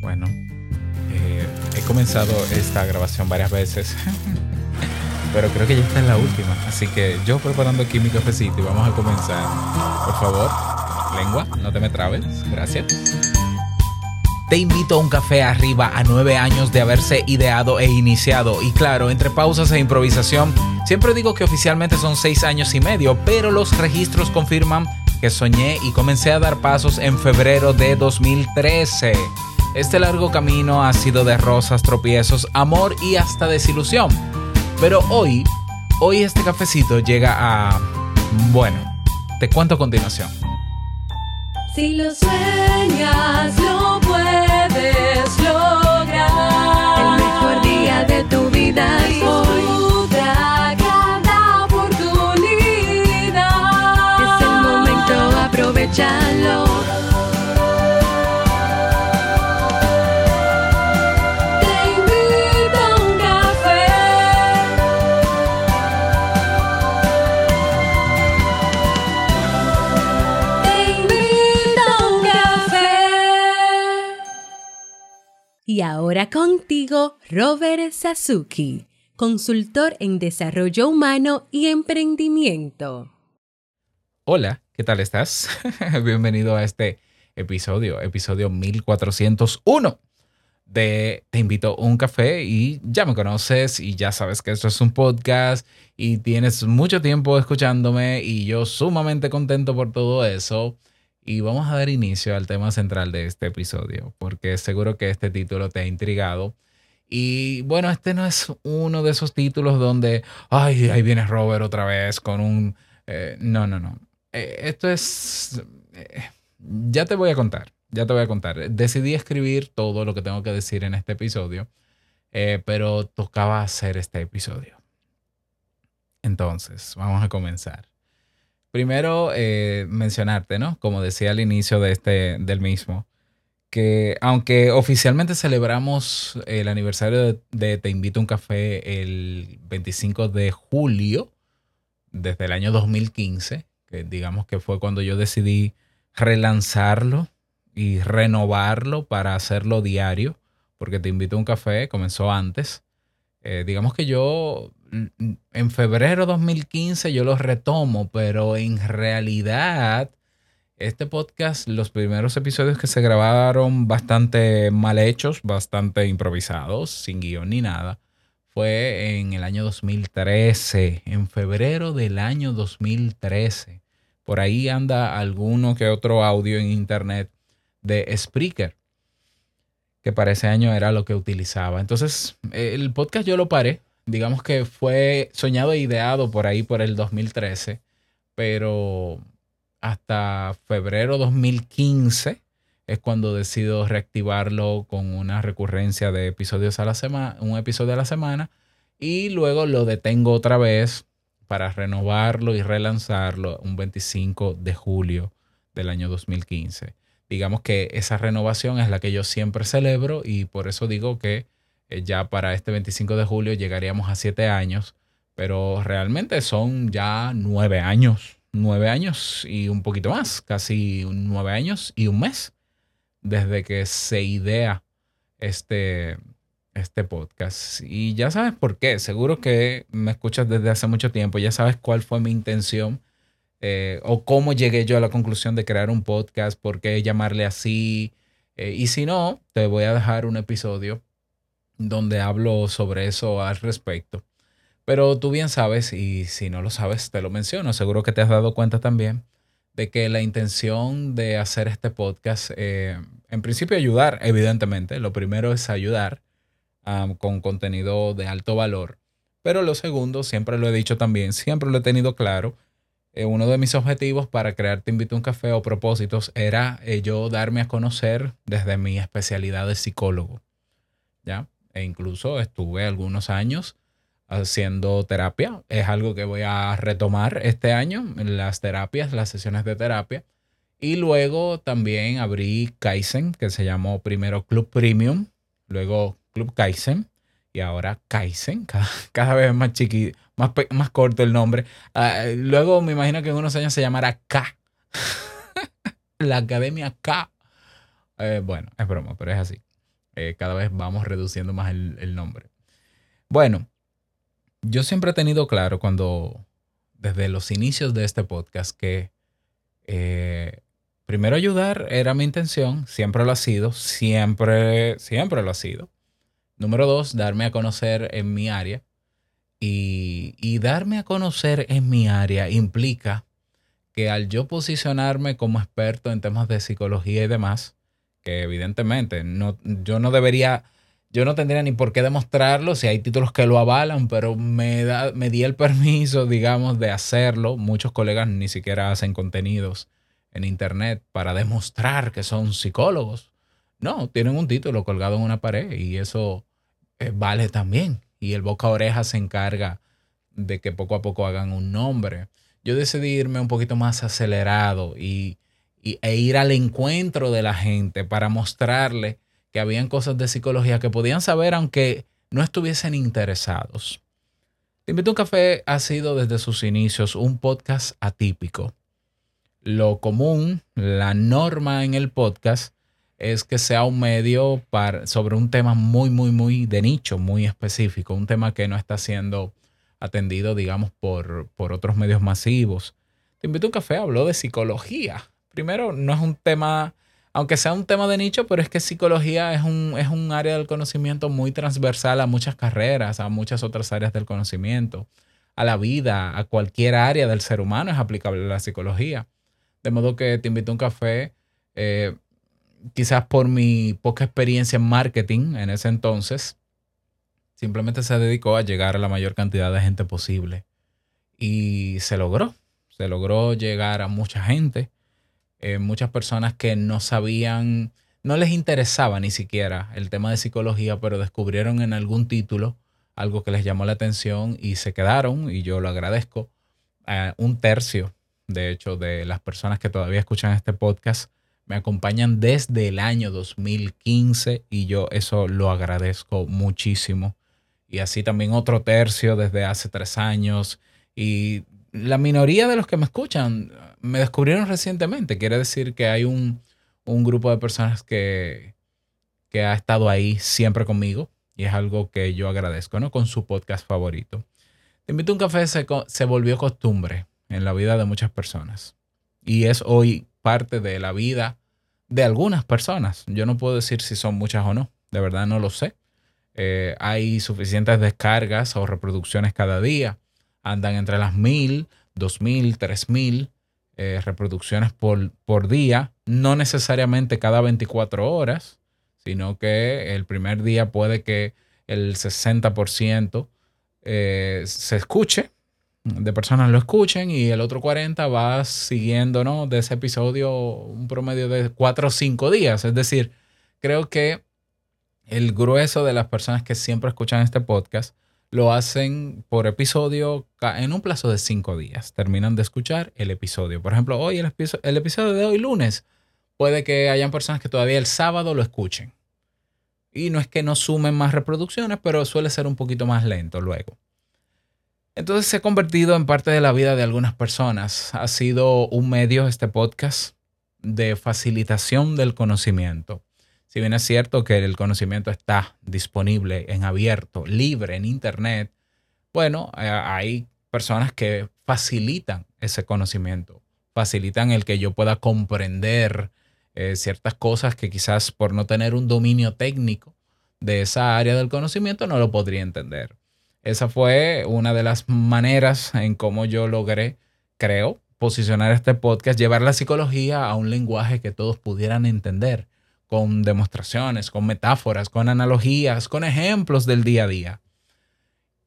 Bueno, eh, he comenzado esta grabación varias veces, pero creo que ya está en la última. Así que yo preparando aquí mi cafecito y vamos a comenzar. Por favor, lengua, no te me trabes. Gracias. Te invito a un café arriba a nueve años de haberse ideado e iniciado. Y claro, entre pausas e improvisación, siempre digo que oficialmente son seis años y medio, pero los registros confirman que soñé y comencé a dar pasos en febrero de 2013. Este largo camino ha sido de rosas, tropiezos, amor y hasta desilusión. Pero hoy, hoy este cafecito llega a... Bueno, te cuento a continuación. Si lo sueñas, lo puedes lograr. El mejor día de tu vida es hoy. Y ahora contigo, Robert Sasuki, consultor en desarrollo humano y emprendimiento. Hola, ¿qué tal estás? Bienvenido a este episodio, episodio 1401 de Te invito a un café y ya me conoces y ya sabes que esto es un podcast y tienes mucho tiempo escuchándome y yo sumamente contento por todo eso. Y vamos a dar inicio al tema central de este episodio porque seguro que este título te ha intrigado. Y bueno, este no es uno de esos títulos donde, ay, ahí viene Robert otra vez con un... eh, no, no, no. Eh, esto es... eh, ya te voy a contar, ya te voy a contar. Decidí escribir todo lo que tengo que decir en este episodio, eh, pero tocaba hacer este episodio. Entonces, vamos a comenzar. Primero, eh, mencionarte, ¿no? Como decía al inicio de este, del mismo, que aunque oficialmente celebramos el aniversario de, Te Invito a un Café el 25 de julio, desde el año 2015, que digamos que fue cuando yo decidí relanzarlo y renovarlo para hacerlo diario, porque Te Invito a un Café comenzó antes. Eh, digamos que yo en febrero 2015 yo lo retomo, pero en realidad este podcast, los primeros episodios que se grabaron bastante mal hechos, bastante improvisados, sin guion ni nada, fue en el año 2013, en febrero del año 2013. Por ahí anda alguno que otro audio en internet de Spreaker, que para ese año era lo que utilizaba. Entonces, el podcast yo lo paré. Digamos que fue soñado e ideado por ahí por el 2013, pero hasta febrero 2015 es cuando decido reactivarlo con una recurrencia de episodios a la semana, un episodio a la semana, y luego lo detengo otra vez para renovarlo y relanzarlo un 25 de julio del año 2015. Digamos que esa renovación es la que yo siempre celebro y por eso digo que eh, ya para este 25 de julio llegaríamos a siete años, pero realmente son ya nueve años, nueve años y un poquito más, casi nueve años y un mes desde que se idea este, este podcast. Y ya sabes por qué, seguro que me escuchas desde hace mucho tiempo, ya sabes cuál fue mi intención eh, o cómo llegué yo a la conclusión de crear un podcast, por qué llamarle así. Eh, y si no, te voy a dejar un episodio donde hablo sobre eso al respecto. Pero tú bien sabes, y si no lo sabes, te lo menciono, seguro que te has dado cuenta también de que la intención de hacer este podcast, eh, en principio ayudar, evidentemente, lo primero es ayudar con contenido de alto valor, pero lo segundo, siempre lo he dicho también, siempre lo he tenido claro, eh, uno de mis objetivos para crear Te Invito a un Café o propósitos era eh, yo darme a conocer desde mi especialidad de psicólogo, ¿ya? E incluso estuve algunos años haciendo terapia. Es algo que voy a retomar este año, las terapias, las sesiones de terapia. Y luego también abrí Kaizen, que se llamó primero Club Premium, luego Club Kaizen y ahora Kaizen, cada, cada vez más chiquito, más, más corto el nombre. Ah, luego me imagino que en unos años se llamará K. La Academia K. Eh, bueno, es broma, pero es así. Eh, cada vez vamos reduciendo más el, nombre. Bueno, yo siempre he tenido claro cuando, desde los inicios de este podcast, que eh, primero ayudar era mi intención, siempre lo ha sido, siempre, siempre lo ha sido. Número dos, darme a conocer en mi área. Y, y darme a conocer en mi área implica que al yo posicionarme como experto en temas de psicología y demás, evidentemente no, yo no debería, yo no tendría ni por qué demostrarlo si hay títulos que lo avalan, pero me, da, me di el permiso, digamos, de hacerlo. Muchos colegas ni siquiera hacen contenidos en internet para demostrar que son psicólogos. No, tienen un título colgado en una pared y eso eh, vale también. Y el boca a oreja se encarga de que poco a poco hagan un nombre. Yo decidí irme un poquito más acelerado y, y- e ir al encuentro de la gente para mostrarle que habían cosas de psicología que podían saber aunque no estuviesen interesados. Te invito a un café ha sido desde sus inicios un podcast atípico. Lo común, la norma en el podcast es que sea un medio para, sobre un tema muy, muy, muy de nicho, muy específico, un tema que no está siendo atendido, digamos, por, por otros medios masivos. Te invito a un café, habló de psicología. Primero, no es un tema, aunque sea un tema de nicho, pero es que psicología es un, es un área del conocimiento muy transversal a muchas carreras, a muchas otras áreas del conocimiento, a la vida, a cualquier área del ser humano es aplicable la psicología. De modo que te invito a un café, eh, quizás por mi poca experiencia en marketing en ese entonces, simplemente se dedicó a llegar a la mayor cantidad de gente posible. Y se logró, se logró llegar a mucha gente, eh, muchas personas que no sabían, no les interesaba ni siquiera el tema de psicología, pero descubrieron en algún título algo que les llamó la atención y se quedaron, y yo lo agradezco. Un tercio, de hecho, de las personas que todavía escuchan este podcast me acompañan desde el año 2015 y yo eso lo agradezco muchísimo. Y así también otro tercio desde hace tres años. Y la minoría de los que me escuchan me descubrieron recientemente. Quiere decir que hay un, un grupo de personas que, que ha estado ahí siempre conmigo y es algo que yo agradezco, ¿no? Con su podcast favorito. Te invito a un café se, se volvió costumbre en la vida de muchas personas y es hoy parte de la vida de algunas personas. Yo no puedo decir si son muchas o no, de verdad no lo sé. Eh, hay suficientes descargas o reproducciones cada día. Andan entre las mil, dos mil, tres mil eh, reproducciones por, por día. No necesariamente cada 24 horas, sino que el primer día puede que el 60% eh, se escuche, de personas lo escuchen y el otro 40 va siguiendo, ¿no? De ese episodio un promedio de 4 o 5 días. Es decir, creo que el grueso de las personas que siempre escuchan este podcast lo hacen por episodio en un plazo de 5 días. Terminan de escuchar el episodio. Por ejemplo, hoy el, episo- el episodio de hoy lunes puede que hayan personas que todavía el sábado lo escuchen. Y no es que no sumen más reproducciones, pero suele ser un poquito más lento luego. Entonces se ha convertido en parte de la vida de algunas personas. Ha sido un medio, este podcast, de facilitación del conocimiento. Si bien es cierto que el conocimiento está disponible en abierto, libre, en Internet, bueno, eh, hay personas que facilitan ese conocimiento, facilitan el que yo pueda comprender eh, ciertas cosas que quizás por no tener un dominio técnico de esa área del conocimiento no lo podría entender. Esa fue una de las maneras en cómo yo logré, creo, posicionar este podcast, llevar la psicología a un lenguaje que todos pudieran entender, con demostraciones, con metáforas, con analogías, con ejemplos del día a día.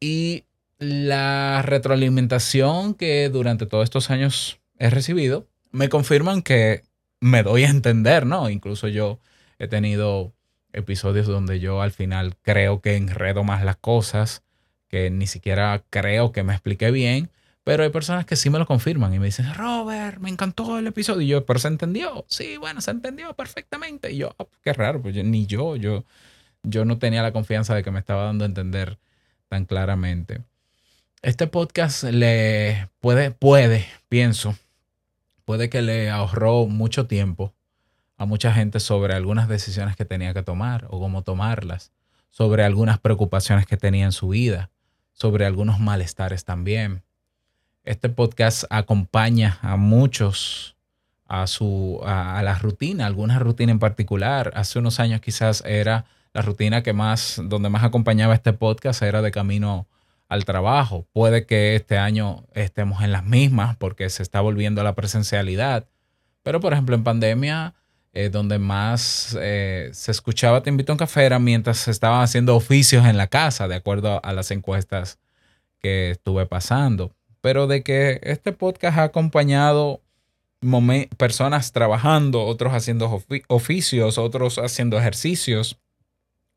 Y la retroalimentación que durante todos estos años he recibido me confirman que me doy a entender, ¿no? Incluso yo he tenido episodios donde yo al final creo que enredo más las cosas, que ni siquiera creo que me expliqué bien, pero hay personas que sí me lo confirman y me dicen, Robert, me encantó el episodio. Y yo, pero se entendió. Sí, bueno, se entendió perfectamente. Y yo, "Ah, qué raro, pues ni yo, yo, yo no tenía la confianza de que me estaba dando a entender tan claramente. Este podcast le puede, puede, pienso, puede que le ahorró mucho tiempo a mucha gente sobre algunas decisiones que tenía que tomar o cómo tomarlas, sobre algunas preocupaciones que tenía en su vida, sobre algunos malestares también. Este podcast acompaña a muchos a su a, a la rutina, alguna rutina en particular. Hace unos años quizás era la rutina que más donde más acompañaba este podcast era de camino al trabajo. Puede que este año estemos en las mismas porque se está volviendo a la presencialidad. Pero por ejemplo en pandemia eh, donde más eh, se escuchaba Te invito a un café era mientras se estaban haciendo oficios en la casa, de acuerdo a las encuestas que estuve pasando. Pero de que este podcast ha acompañado personas trabajando, otros haciendo ofi- oficios, otros haciendo ejercicios,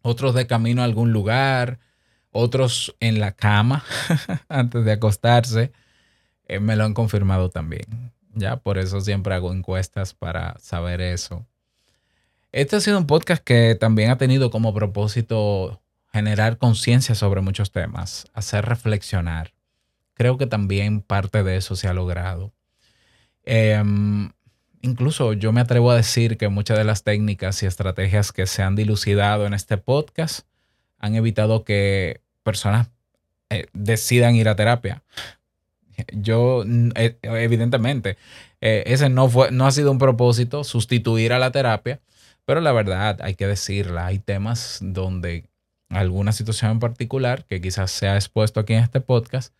otros de camino a algún lugar, otros en la cama antes de acostarse, eh, me lo han confirmado también. Ya, por eso siempre hago encuestas para saber eso. Este ha sido un podcast que también ha tenido como propósito generar conciencia sobre muchos temas, hacer reflexionar. Creo que también parte de eso se ha logrado. Em, incluso yo me atrevo a decir que muchas de las técnicas y estrategias que se han dilucidado en este podcast han evitado que personas eh, decidan ir a terapia. Yo, eh, evidentemente, eh, ese no, fue, no ha sido un propósito sustituir a la terapia, pero la verdad, hay que decirla, hay temas donde alguna situación en particular que quizás se ha expuesto aquí en este podcast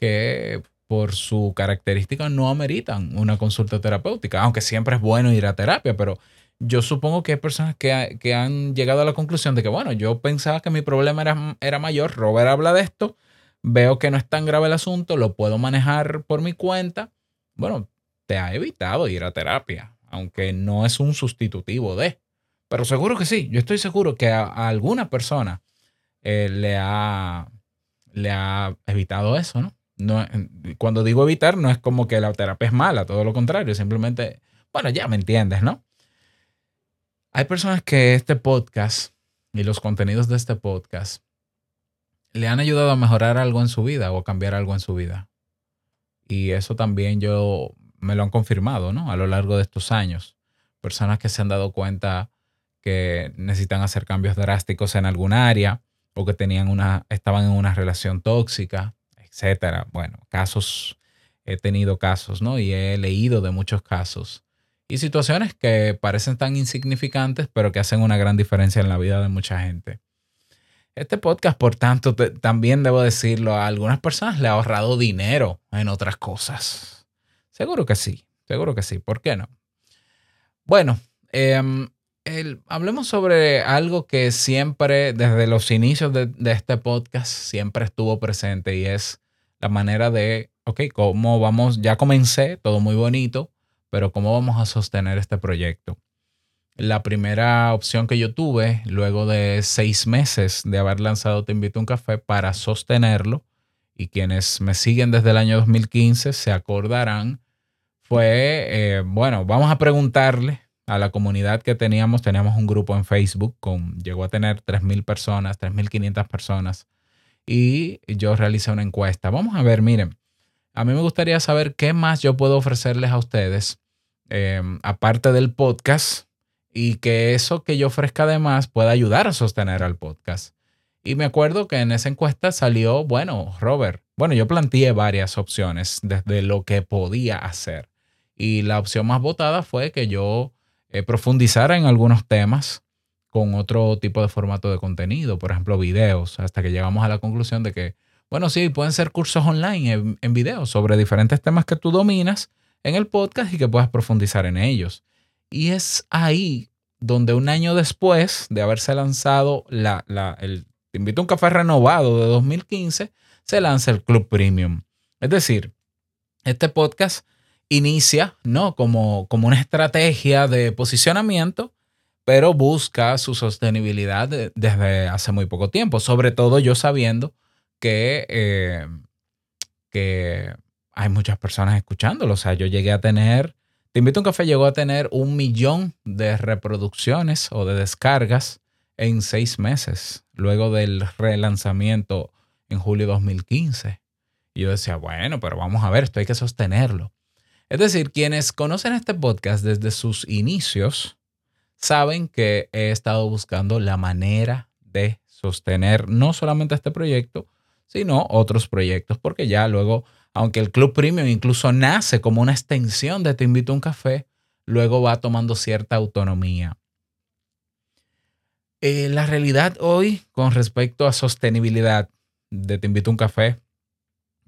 que por su característica no ameritan una consulta terapéutica, aunque siempre es bueno ir a terapia, pero yo supongo que hay personas que, que han llegado a la conclusión de que, bueno, yo pensaba que mi problema era, era mayor, Robert habla de esto, veo que no es tan grave el asunto, lo puedo manejar por mi cuenta, bueno, te ha evitado ir a terapia, aunque no es un sustitutivo de, pero seguro que sí, yo estoy seguro que a, a alguna persona eh, le, ha, le ha evitado eso, ¿no? No, cuando digo evitar, no es como que la terapia es mala, todo lo contrario, simplemente, bueno, ya me entiendes, ¿no? Hay personas que este podcast y los contenidos de este podcast le han ayudado a mejorar algo en su vida o a cambiar algo en su vida. Y eso también yo me lo han confirmado, ¿no? A lo largo de estos años. Personas que se han dado cuenta que necesitan hacer cambios drásticos en algún área o que tenían una, estaban en una relación tóxica, etcétera. Bueno, casos, he tenido casos, ¿no? Y he leído de muchos casos. Y situaciones que parecen tan insignificantes, pero que hacen una gran diferencia en la vida de mucha gente. Este podcast, por tanto, también debo decirlo, a algunas personas le ha ahorrado dinero en otras cosas. Seguro que sí, seguro que sí. ¿Por qué no? Bueno, em, el- hablemos sobre algo que siempre, desde los inicios de, este podcast, siempre estuvo presente y es la manera de, ok, cómo vamos, ya comencé, todo muy bonito, pero cómo vamos a sostener este proyecto. La primera opción que yo tuve, luego de seis meses de haber lanzado Te invito a un café para sostenerlo, y quienes me siguen desde el año 2015 se acordarán, fue, eh, bueno, vamos a preguntarle a la comunidad que teníamos, teníamos un grupo en Facebook con, llegó a tener 3.000 personas, 3.500 personas, y yo realicé una encuesta. Vamos a ver, miren, a mí me gustaría saber qué más yo puedo ofrecerles a ustedes, eh, aparte del podcast, y que eso que yo ofrezca además pueda ayudar a sostener al podcast. Y me acuerdo que en esa encuesta salió, bueno, Robert, bueno, yo planteé varias opciones desde lo que podía hacer. Y la opción más votada fue que yo eh, profundizara en algunos temas con otro tipo de formato de contenido, por ejemplo, videos, hasta que llegamos a la conclusión de que, bueno, sí, pueden ser cursos online en, en videos sobre diferentes temas que tú dominas en el podcast y que puedas profundizar en ellos. Y es ahí donde un año después de haberse lanzado la, la- el Te invito a un café renovado de 2015, se lanza el Club Premium. Es decir, este podcast inicia ¿no? como, como una estrategia de posicionamiento, pero busca su sostenibilidad de- desde hace muy poco tiempo. Sobre todo yo sabiendo que, eh, que hay muchas personas escuchándolo. O sea, yo llegué a tener, Te invito a un café llegó a tener un millón de reproducciones o de descargas en seis meses, luego del relanzamiento en julio de 2015. Y yo decía, bueno, pero vamos a ver, esto hay que sostenerlo. Es decir, quienes conocen este podcast desde sus inicios saben que he estado buscando la manera de sostener no solamente este proyecto, sino otros proyectos, porque ya luego, aunque el Club Premium incluso nace como una extensión de Te invito a un café, luego va tomando cierta autonomía. Eh, la realidad hoy con respecto a sostenibilidad de Te invito a un café,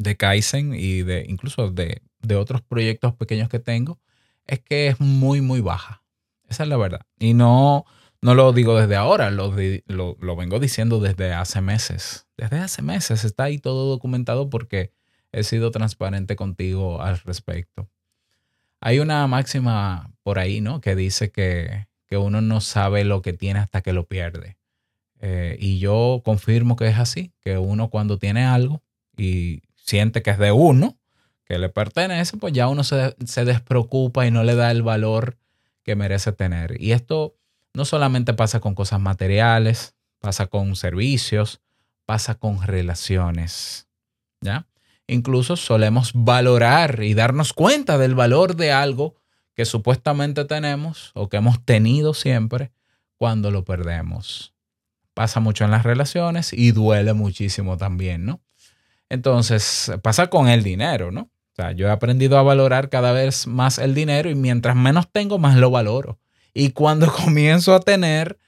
de Kaizen y de incluso de, de otros proyectos pequeños que tengo, es que es muy, muy baja. Esa es la verdad. Y no, no lo digo desde ahora, lo, lo vengo diciendo desde hace meses. Desde hace meses está ahí todo documentado porque he sido transparente contigo al respecto. Hay una máxima por ahí, ¿no? Que dice que, que uno no sabe lo que tiene hasta que lo pierde. Eh, y yo confirmo que es así, que uno cuando tiene algo y siente que es de uno, que le pertenece, pues ya uno se, se despreocupa y no le da el valor que merece tener. Y esto no solamente pasa con cosas materiales, pasa con servicios, pasa con relaciones, ¿ya? Incluso solemos valorar y darnos cuenta del valor de algo que supuestamente tenemos o que hemos tenido siempre cuando lo perdemos. Pasa mucho en las relaciones y duele muchísimo también, ¿no? Entonces, pasa con el dinero, ¿no? O sea, yo he aprendido a valorar cada vez más el dinero y mientras menos tengo, más lo valoro. Y cuando comienzo a tener,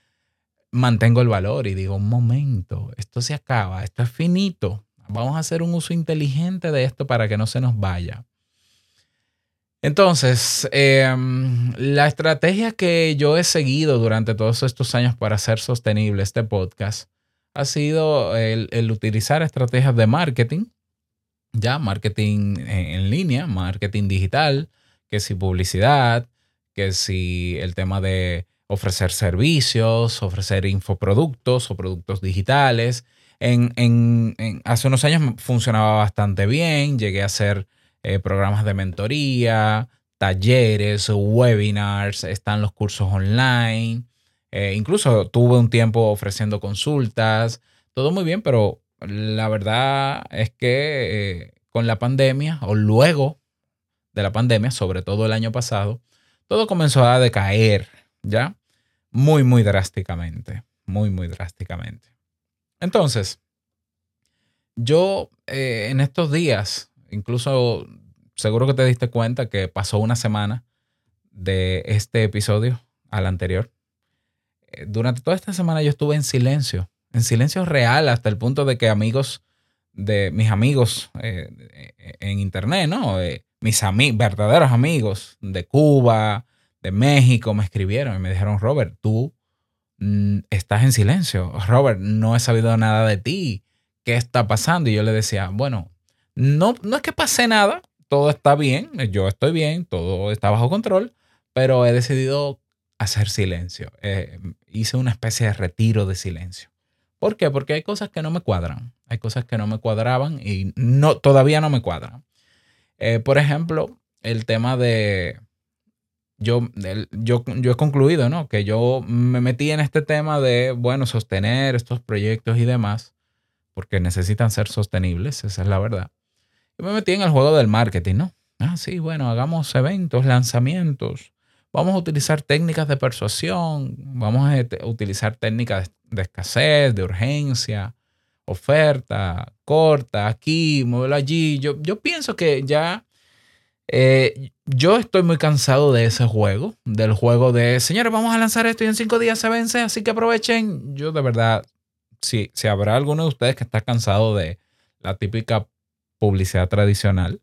mantengo el valor y digo, un momento, esto se acaba, esto es finito. Vamos a hacer un uso inteligente de esto para que no se nos vaya. Entonces, eh, la estrategia que yo he seguido durante todos estos años para hacer sostenible este podcast ha sido el, el utilizar estrategias de marketing, ya marketing en, línea, marketing digital, que si publicidad, que si el tema de ofrecer servicios, ofrecer infoproductos o productos digitales. En- en- hace unos años funcionaba bastante bien, llegué a hacer eh, programas de mentoría, talleres, webinars, están los cursos online, eh, incluso tuve un tiempo ofreciendo consultas, todo muy bien, pero la verdad es que eh, con la pandemia o luego de la pandemia, sobre todo el año pasado, todo comenzó a decaer, ¿ya? Muy, muy drásticamente, muy, muy drásticamente. Entonces, yo eh, en estos días, incluso seguro que te diste cuenta que pasó una semana de este episodio al anterior. Durante toda esta semana yo estuve en silencio, en silencio real, hasta el punto de que amigos de mis amigos eh, en internet, ¿no? Eh, mis ami- verdaderos amigos de Cuba, de México, me escribieron y me dijeron, Robert, tú mm, estás en silencio. Robert, no he sabido nada de ti. ¿Qué está pasando? Y yo le decía, bueno, no, no es que pase nada, todo está bien, yo estoy bien, todo está bajo control, pero he decidido hacer silencio. Eh, hice una especie de retiro de silencio. ¿Por qué? Porque hay cosas que no me cuadran. Hay cosas que no me cuadraban y no, todavía no me cuadran. Eh, por ejemplo, el tema de... Yo, yo, yo he concluido, ¿no? Que yo me metí en este tema de, bueno, sostener estos proyectos y demás, porque necesitan ser sostenibles, esa es la verdad. Y me metí en el juego del marketing, ¿no? Ah, sí, bueno, hagamos eventos, lanzamientos. Vamos a utilizar técnicas de persuasión, vamos a utilizar técnicas de escasez, de urgencia, oferta, corta, aquí, muévelo allí. Yo, yo pienso que ya eh, yo estoy muy cansado de ese juego, del juego de, señores, vamos a lanzar esto y en cinco días se vence, así que aprovechen. Yo de verdad, si, si habrá alguno de ustedes que está cansado de la típica publicidad tradicional,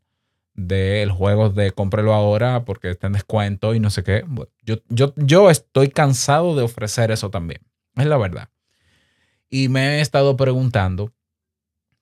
del juego de cómprelo ahora porque está en descuento y no sé qué. Yo, yo, yo estoy cansado de ofrecer eso también. Es la verdad. Y me he estado preguntando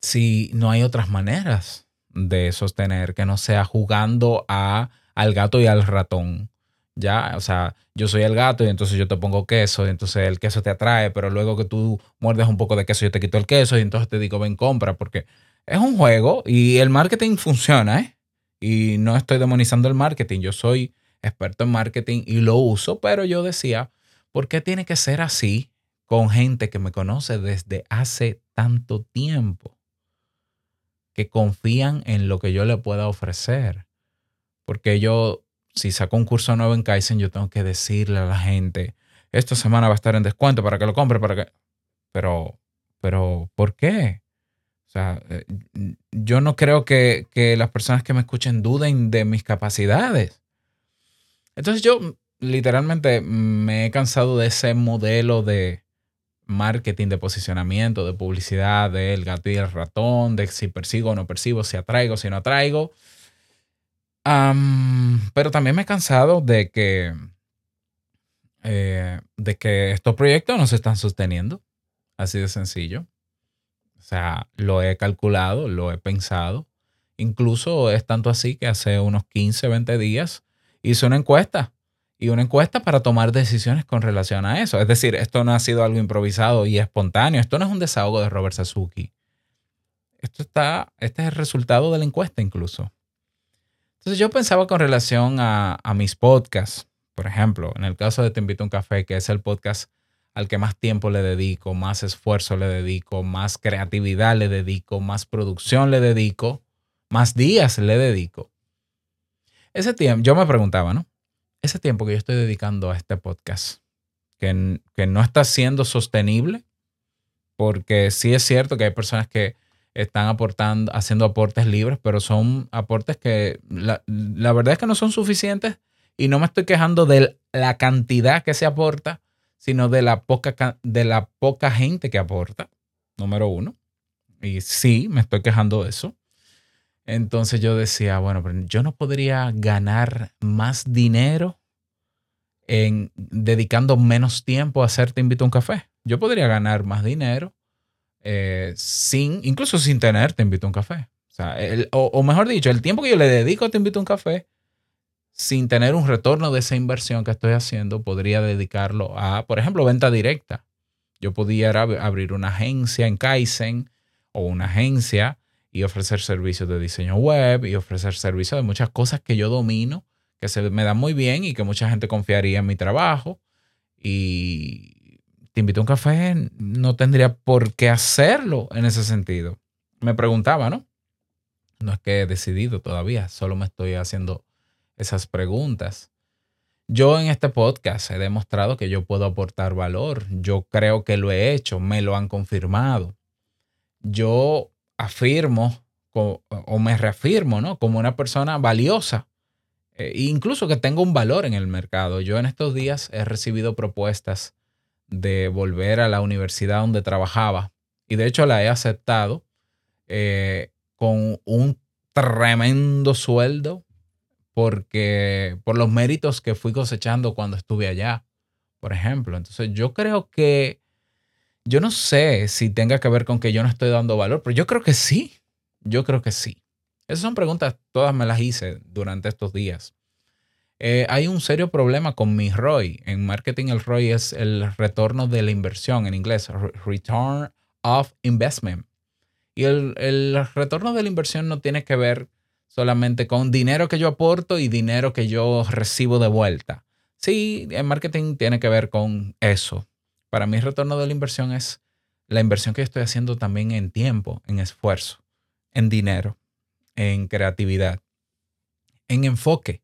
si no hay otras maneras de sostener que no sea jugando a, al gato y al ratón. Ya, o sea, yo soy el gato y entonces yo te pongo queso y entonces el queso te atrae, pero luego que tú muerdes un poco de queso yo te quito el queso y entonces te digo ven compra porque es un juego y el marketing funciona, ¿eh? Y no estoy demonizando el marketing, yo soy experto en marketing y lo uso, pero yo decía, ¿por qué tiene que ser así con gente que me conoce desde hace tanto tiempo? Que confían en lo que yo le pueda ofrecer. Porque yo, si saco un curso nuevo en Kaizen, yo tengo que decirle a la gente esta semana va a estar en descuento para que lo compre, para que... Pero, pero, ¿por qué? O sea, eh, yo no creo que, que las personas que me escuchen duden de mis capacidades. Entonces yo literalmente me he cansado de ese modelo de marketing, de posicionamiento, de publicidad, del gato y el ratón, de si persigo o no persigo, si atraigo, si no atraigo. Pero también me he cansado de que, eh, de que estos proyectos no se están sosteniendo. Así de sencillo. Sea, lo he calculado, lo he pensado. Incluso es tanto así que hace unos 15, 20 días hice una encuesta. Y una encuesta para tomar decisiones con relación a eso. Es decir, esto no ha sido algo improvisado y espontáneo. Esto no es un desahogo de Robert Sasuki. Esto está, este es el resultado de la encuesta incluso. Entonces yo pensaba con relación a, a mis podcasts, por ejemplo, en el caso de Te invito a un café, que es el podcast al que más tiempo le dedico, más esfuerzo le dedico, más creatividad le dedico, más producción le dedico, más días le dedico. Ese tiempo, yo me preguntaba, ¿no? Ese tiempo que yo estoy dedicando a este podcast, que, que no está siendo sostenible, porque sí es cierto que hay personas que están aportando, haciendo aportes libres, pero son aportes que la, la verdad es que no son suficientes y no me estoy quejando de la cantidad que se aporta, sino de la poca, ca- de la poca gente que aporta, número uno. Y sí, me estoy quejando de eso. Entonces yo decía, bueno, pero yo no podría ganar más dinero en dedicando menos tiempo a hacer Te invito a un café. Yo podría ganar más dinero eh, sin, incluso sin tener Te invito a un café. O- o mejor dicho, el tiempo que yo le dedico a Te invito a un café, sin tener un retorno de esa inversión que estoy haciendo, podría dedicarlo a, por ejemplo, venta directa. Yo pudiera ab- abrir una agencia en Kaizen o una agencia y ofrecer servicios de diseño web y ofrecer servicios de muchas cosas que yo domino, que se me dan muy bien y que mucha gente confiaría en mi trabajo. Y te invito a un café, no tendría por qué hacerlo en ese sentido. Me preguntaba, ¿no? No es que he decidido todavía, solo me estoy haciendo esas preguntas. Yo en este podcast he demostrado que yo puedo aportar valor. Yo creo que lo he hecho, me lo han confirmado. Yo afirmo o me reafirmo, ¿no? Como una persona valiosa. Eh, incluso que tengo un valor en el mercado. Yo en estos días he recibido propuestas de volver a la universidad donde trabajaba y de hecho la he aceptado eh, con un tremendo sueldo porque por los méritos que fui cosechando cuando estuve allá, por ejemplo. Entonces yo creo que, yo no sé si tenga que ver con que yo no estoy dando valor, pero yo creo que sí, yo creo que sí. Esas son preguntas, todas me las hice durante estos días. Eh, hay un serio problema con mi ROI. En marketing el ROI es el retorno de la inversión, en inglés, Re- Return of Investment. Y el, el retorno de la inversión no tiene que ver solamente con dinero que yo aporto y dinero que yo recibo de vuelta. Sí, en marketing tiene que ver con eso. Para mí el retorno de la inversión es la inversión que estoy haciendo también en tiempo, en esfuerzo, en dinero, en creatividad, en enfoque.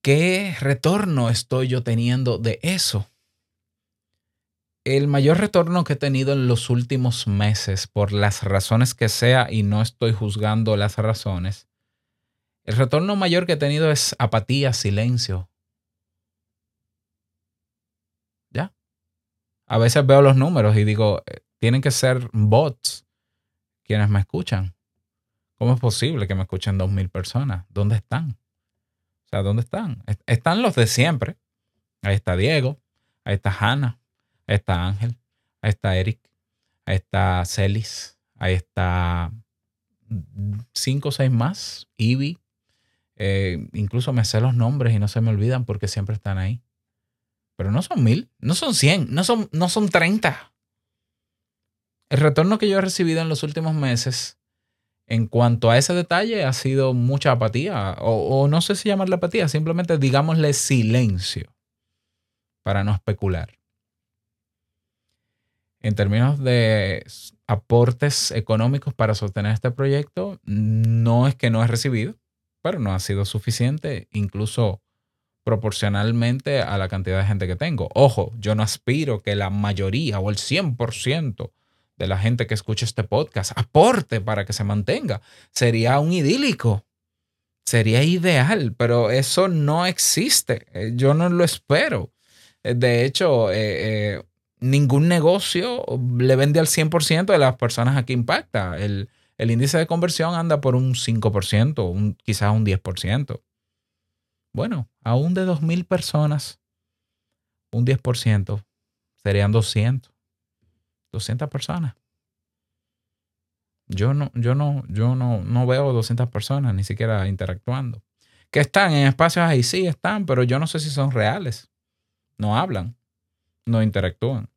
¿Qué retorno estoy yo teniendo de eso? El mayor retorno que he tenido en los últimos meses, por las razones que sea, y no estoy juzgando las razones, el retorno mayor que he tenido es apatía, silencio. ¿Ya? A veces veo los números y digo, eh, tienen que ser bots quienes me escuchan. ¿Cómo es posible que me escuchen dos mil personas? ¿Dónde están? O sea, ¿dónde están? Est- Están los de siempre. Ahí está Diego, ahí está Hannah, ahí está Ángel, ahí está Eric, ahí está Celis, ahí está mm, cinco o seis más, Ivy. Eh, incluso me sé los nombres y no se me olvidan porque siempre están ahí. Pero no son mil, no son cien, no son, no son treinta. El retorno que yo he recibido en los últimos meses en cuanto a ese detalle ha sido mucha apatía, o, o no sé si llamarle apatía, simplemente digámosle silencio, para no especular. En términos de aportes económicos para sostener este proyecto, no es que no he recibido, pero no ha sido suficiente, incluso proporcionalmente a la cantidad de gente que tengo. Ojo, yo no aspiro que la mayoría o el 100% de la gente que escucha este podcast aporte para que se mantenga. Sería un idílico. Sería ideal, pero eso no existe. Eh, Yo no lo espero. Eh, De hecho, eh, eh, ningún negocio le vende al 100% de las personas a que impacta. El, el índice de conversión anda por un 5%, un, quizás un 10%. Bueno, aún de 2.000 personas, un 10% serían 200. 200 personas. Yo no, yo no, yo no, no veo 200 personas ni siquiera interactuando. Que están en espacios ahí, sí están, pero yo no sé si son reales. No hablan, no interactúan.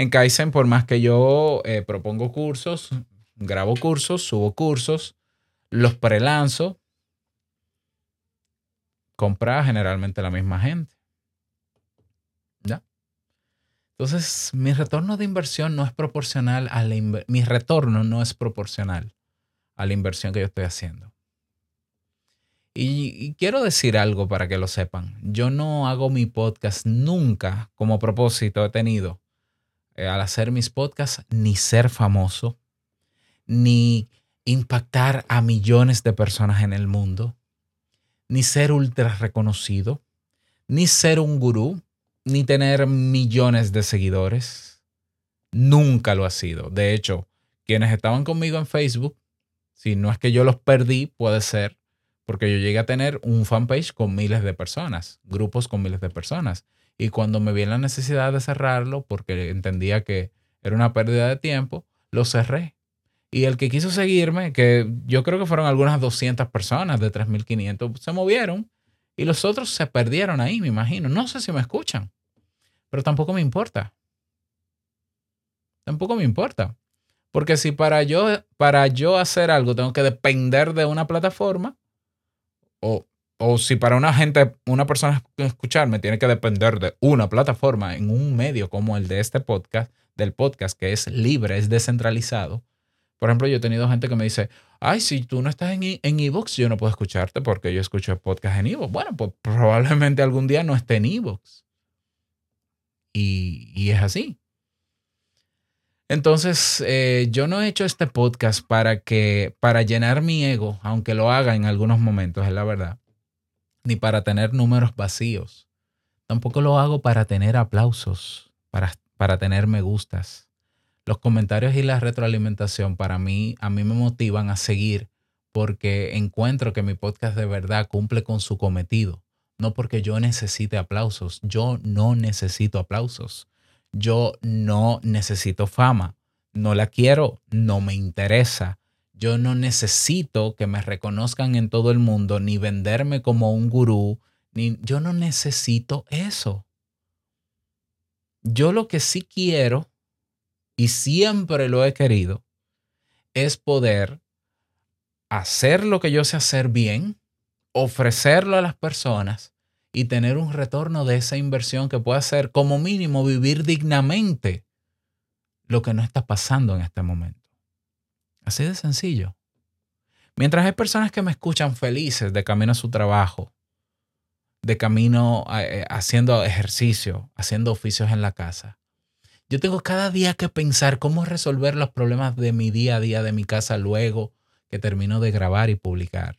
En Kaizen, por más que yo eh, propongo cursos, grabo cursos, subo cursos, los prelanzo, compra generalmente la misma gente. ¿Ya? Entonces, mi retorno de inversión no es proporcional a la mi retorno no es proporcional a la inversión que yo estoy haciendo. Y, y quiero decir algo para que lo sepan. Yo no hago mi podcast nunca como propósito he tenido eh, al hacer mis podcasts ni ser famoso, ni impactar a millones de personas en el mundo, ni ser ultra reconocido, ni ser un gurú, ni tener millones de seguidores. Nunca lo ha sido. De hecho, quienes estaban conmigo en Facebook, si no es que yo los perdí, puede ser porque yo llegué a tener un fanpage con miles de personas, grupos con miles de personas. Y cuando me vi en la necesidad de cerrarlo, porque entendía que era una pérdida de tiempo, lo cerré. Y el que quiso seguirme, que yo creo que fueron algunas 200 personas de 3.500, se movieron y los otros se perdieron ahí, me imagino. No sé si me escuchan, pero tampoco me importa. Tampoco me importa. Porque si para yo, para yo hacer algo tengo que depender de una plataforma, o, o si para una gente, una persona escucharme tiene que depender de una plataforma en un medio como el de este podcast, del podcast que es libre, es descentralizado. Por ejemplo, yo he tenido gente que me dice, ay, si tú no estás en, en yo no puedo escucharte porque yo escucho podcast en ebooks. Bueno, pues probablemente algún día no esté en ebooks. Y, y es así. Entonces, eh, yo no he hecho este podcast para que, para llenar mi ego, aunque lo haga en algunos momentos, es la verdad, ni para tener números vacíos. Tampoco lo hago para tener aplausos, para, para tener me gustas. Los comentarios y la retroalimentación para mí, a mí me motivan a seguir porque encuentro que mi podcast de verdad cumple con su cometido. No porque yo necesite aplausos. Yo no necesito aplausos. Yo no necesito fama. No la quiero. No me interesa. Yo no necesito que me reconozcan en todo el mundo, ni venderme como un gurú, ni yo no necesito eso. Yo lo que sí quiero, y siempre lo he querido, es poder hacer lo que yo sé hacer bien, ofrecerlo a las personas y tener un retorno de esa inversión que pueda ser como mínimo vivir dignamente lo que no está pasando en este momento. Así de sencillo. Mientras hay personas que me escuchan felices de camino a su trabajo, de camino a- eh, haciendo ejercicio, haciendo oficios en la casa, yo tengo cada día que pensar cómo resolver los problemas de mi día a día, de mi casa, luego que termino de grabar y publicar.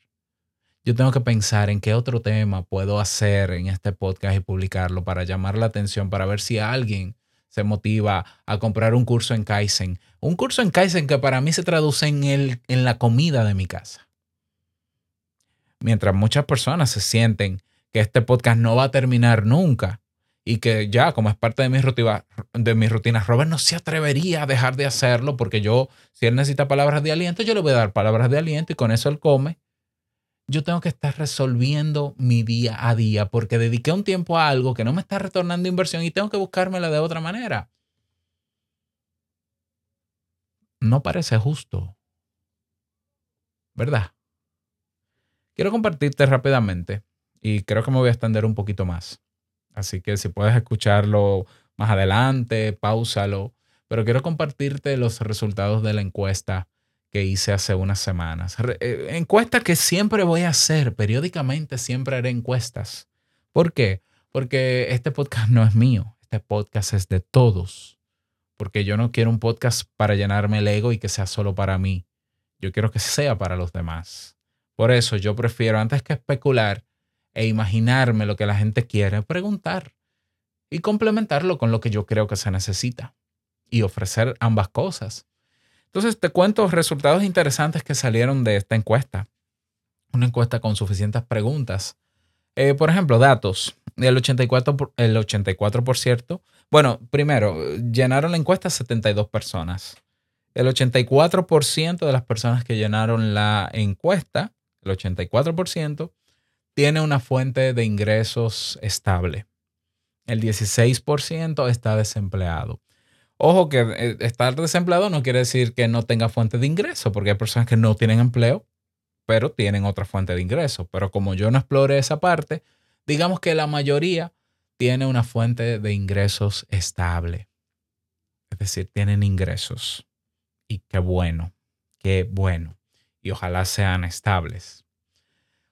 Yo tengo que pensar en qué otro tema puedo hacer en este podcast y publicarlo para llamar la atención, para ver si alguien se motiva a comprar un curso en Kaizen. Un curso en Kaizen que para mí se traduce en, el, en la comida de mi casa. Mientras muchas personas se sienten que este podcast no va a terminar nunca y que ya como es parte de mi rutina, de mi rutina, Robert no se atrevería a dejar de hacerlo porque yo, si él necesita palabras de aliento, yo le voy a dar palabras de aliento y con eso él come. Yo tengo que estar resolviendo mi día a día porque dediqué un tiempo a algo que no me está retornando inversión y tengo que buscármela de otra manera. No parece justo. ¿Verdad? Quiero compartirte rápidamente y creo que me voy a extender un poquito más. Así que si puedes escucharlo más adelante, pausalo. Pero quiero compartirte los resultados de la encuesta que hice hace unas semanas. Eh, encuesta que siempre voy a hacer, periódicamente siempre haré encuestas ¿Por qué? Porque este podcast no es mío, este podcast es de todos. Porque yo no quiero un podcast para llenarme el ego y que sea solo para mí. Yo quiero que sea para los demás. Por eso yo prefiero, antes que especular e imaginarme lo que la gente quiere, preguntar y complementarlo con lo que yo creo que se necesita y ofrecer ambas cosas. Entonces te cuento resultados interesantes que salieron de esta encuesta. Una encuesta con suficientes preguntas. Eh, por ejemplo, datos. El 84%, por- el 84%. Bueno, primero, llenaron la encuesta 72 personas. El 84% de las personas que llenaron la encuesta, el 84%, tiene una fuente de ingresos estable. El 16% está desempleado. Ojo que eh, estar desempleado no quiere decir que no tenga fuente de ingreso, porque hay personas que no tienen empleo, pero tienen otra fuente de ingreso. Pero como yo no exploré esa parte, digamos que la mayoría tiene una fuente de ingresos estable. Es decir, tienen ingresos. Y qué bueno, qué bueno. Y ojalá sean estables.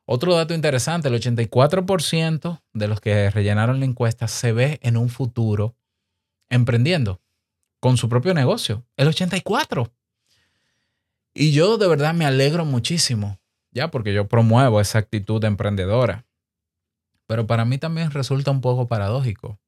Otro dato interesante, el 84% de los que rellenaron la encuesta se ve en un futuro emprendiendo con su propio negocio. El 84%. Y yo de verdad me alegro muchísimo, ya porque yo promuevo esa actitud emprendedora. Pero para mí también resulta un poco paradójico.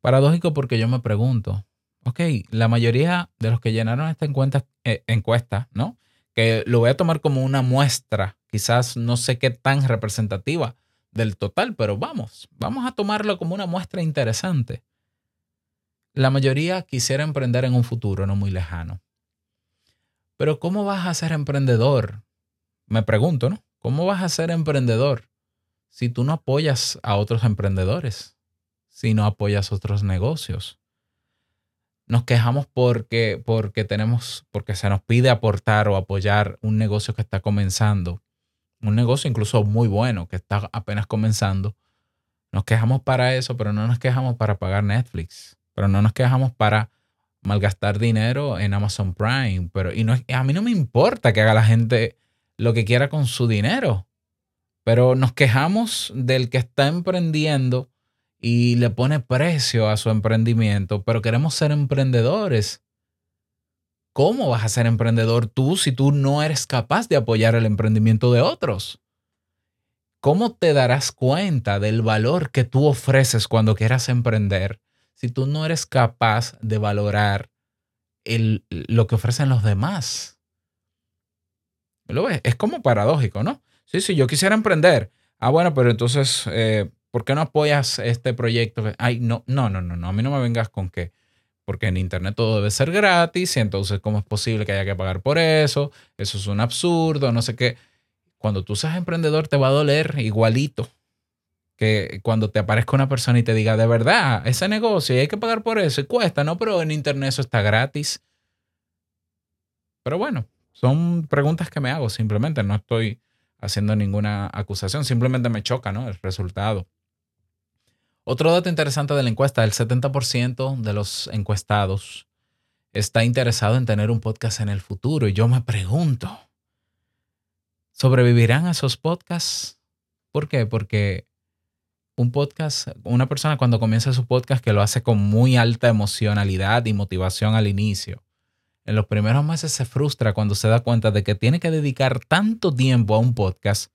Paradójico porque yo me pregunto, ok, la mayoría de los que llenaron esta encuesta, eh, encuesta, ¿no? Que lo voy a tomar como una muestra, quizás no sé qué tan representativa del total, pero vamos, vamos a tomarlo como una muestra interesante. La mayoría quisiera emprender en un futuro no muy lejano. Pero ¿cómo vas a ser emprendedor? Me pregunto, ¿no? ¿Cómo vas a ser emprendedor si tú no apoyas a otros emprendedores? Si no apoyas otros negocios. Nos quejamos porque, porque tenemos, porque se nos pide aportar o apoyar un negocio que está comenzando. Un negocio incluso muy bueno que está apenas comenzando. Nos quejamos para eso, pero no nos quejamos para pagar Netflix. Pero no nos quejamos para malgastar dinero en Amazon Prime. Pero y no, a mí no me importa que haga la gente lo que quiera con su dinero. Pero nos quejamos del que está emprendiendo y le pone precio a su emprendimiento, pero queremos ser emprendedores. ¿Cómo vas a ser emprendedor tú si tú no eres capaz de apoyar el emprendimiento de otros? ¿Cómo te darás cuenta del valor que tú ofreces cuando quieras emprender si tú no eres capaz de valorar el- lo que ofrecen los demás? ¿Lo ves? Es como paradójico, ¿no? Sí, sí, yo quisiera emprender. Ah, bueno, pero entonces, eh, ¿por qué no apoyas este proyecto? Ay, no, no, no, no, no, a mí no me vengas con que, porque en Internet todo debe ser gratis y entonces, ¿cómo es posible que haya que pagar por eso? Eso es un absurdo, no sé qué. Cuando tú seas emprendedor te va a doler igualito que cuando te aparezca una persona y te diga, de verdad, ese negocio y hay que pagar por eso y cuesta, ¿no? Pero en Internet eso está gratis. Pero bueno, son preguntas que me hago simplemente, no estoy haciendo ninguna acusación, simplemente me choca, ¿no? El resultado. Otro dato interesante de la encuesta, el 70% de los encuestados está interesado en tener un podcast en el futuro y yo me pregunto, ¿sobrevivirán esos podcasts? ¿Por qué? Porque un podcast, una persona cuando comienza su podcast que lo hace con muy alta emocionalidad y motivación al inicio, en los primeros meses se frustra cuando se da cuenta de que tiene que dedicar tanto tiempo a un podcast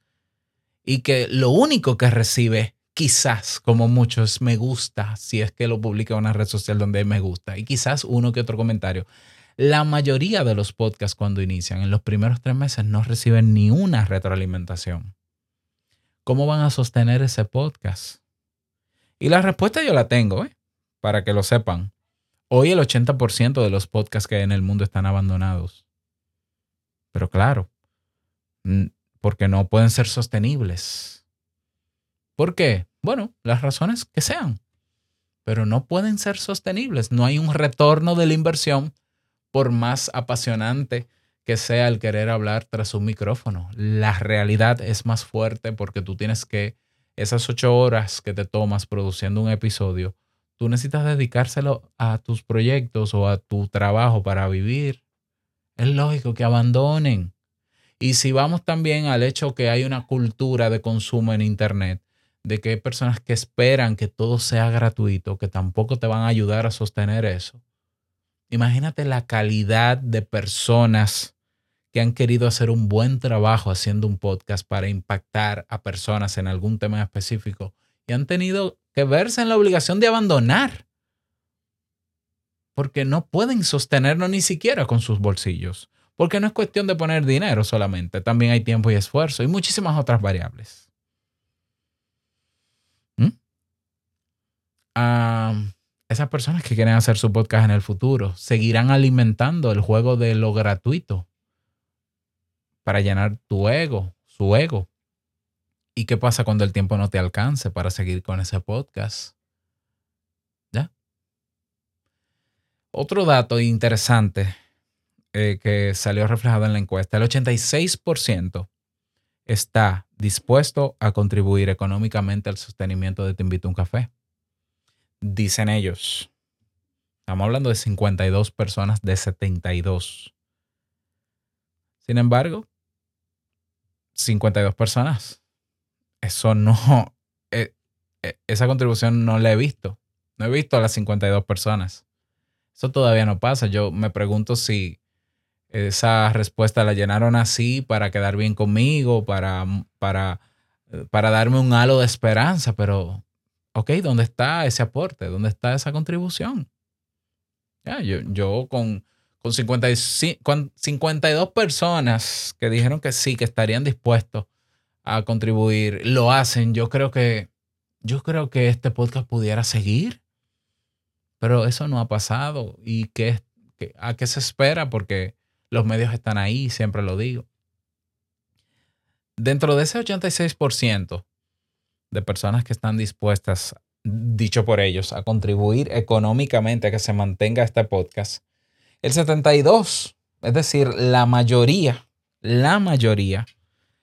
y que lo único que recibe, quizás como muchos, me gusta, si es que lo publica en una red social donde me gusta, y quizás uno que otro comentario. La mayoría de los podcasts cuando inician, en los primeros tres meses, no reciben ni una retroalimentación. ¿Cómo van a sostener ese podcast? Y la respuesta yo la tengo, ¿eh? para que lo sepan. Hoy el 80% de los podcasts que hay en el mundo están abandonados. Pero claro, porque no pueden ser sostenibles. ¿Por qué? Bueno, las razones que sean. Pero no pueden ser sostenibles. No hay un retorno de la inversión por más apasionante que sea el querer hablar tras un micrófono. La realidad es más fuerte porque tú tienes que, esas ocho horas que te tomas produciendo un episodio, tú necesitas dedicárselo a tus proyectos o a tu trabajo para vivir. Es lógico que abandonen. Y si vamos también al hecho que hay una cultura de consumo en Internet, de que hay personas que esperan que todo sea gratuito, que tampoco te van a ayudar a sostener eso. Imagínate la calidad de personas que han querido hacer un buen trabajo haciendo un podcast para impactar a personas en algún tema específico y han tenido que verse en la obligación de abandonar porque no pueden sostenerlo ni siquiera con sus bolsillos. Porque no es cuestión de poner dinero solamente, también hay tiempo y esfuerzo y muchísimas otras variables. ¿Mm? Ah, esas personas que quieren hacer su podcast en el futuro seguirán alimentando el juego de lo gratuito para llenar tu ego, su ego. ¿Y qué pasa cuando el tiempo no te alcance para seguir con ese podcast? ¿Ya? Otro dato interesante eh, que salió reflejado en la encuesta, el 86% está dispuesto a contribuir económicamente al sostenimiento de Te invito a un café. Dicen ellos. Estamos hablando de 52 personas de 72. Sin embargo, 52 personas. Eso no, eh, eh, esa contribución no la he visto. No he visto a las 52 personas. Eso todavía no pasa. Yo me pregunto si esa respuesta la llenaron así para quedar bien conmigo, para, para, para darme un halo de esperanza, pero, ok, ¿dónde está ese aporte? ¿Dónde está esa contribución? Ya, yo, yo con, con, 55, con 52 personas que dijeron que sí, que estarían dispuestos a contribuir, lo hacen. Yo creo que, yo creo que este podcast pudiera seguir, pero eso no ha pasado. ¿Y qué, qué, a qué se espera? Porque los medios están ahí, siempre lo digo. Dentro de ese 86% de personas que están dispuestas, dicho por ellos, a contribuir económicamente a que se mantenga este podcast, el 72, es decir, la mayoría, la mayoría,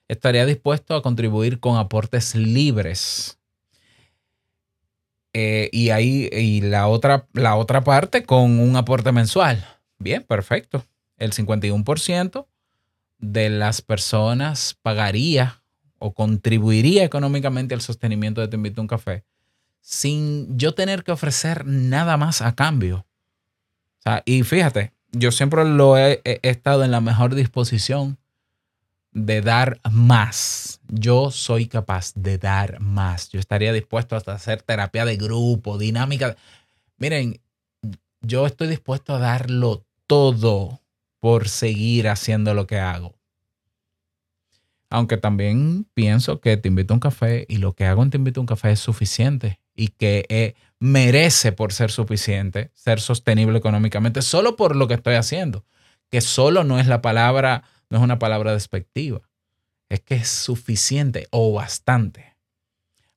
estaría dispuesto a contribuir con aportes libres. Eh, y ahí, y la otra, la otra parte con un aporte mensual. Bien, perfecto el 51% de las personas pagaría o contribuiría económicamente al sostenimiento de Te invito a un café sin yo tener que ofrecer nada más a cambio. Y fíjate, yo siempre lo he, he, estado en la mejor disposición de dar más. Yo soy capaz de dar más. Yo estaría dispuesto hasta hacer terapia de grupo, dinámica. Miren, yo estoy dispuesto a darlo todo por seguir haciendo lo que hago. Aunque también pienso que te invito a un café y lo que hago en te invito a un café es suficiente y que eh, merece por ser suficiente, ser sostenible económicamente, solo por lo que estoy haciendo. Que solo no es la palabra, no es una palabra despectiva. Es que es suficiente o bastante.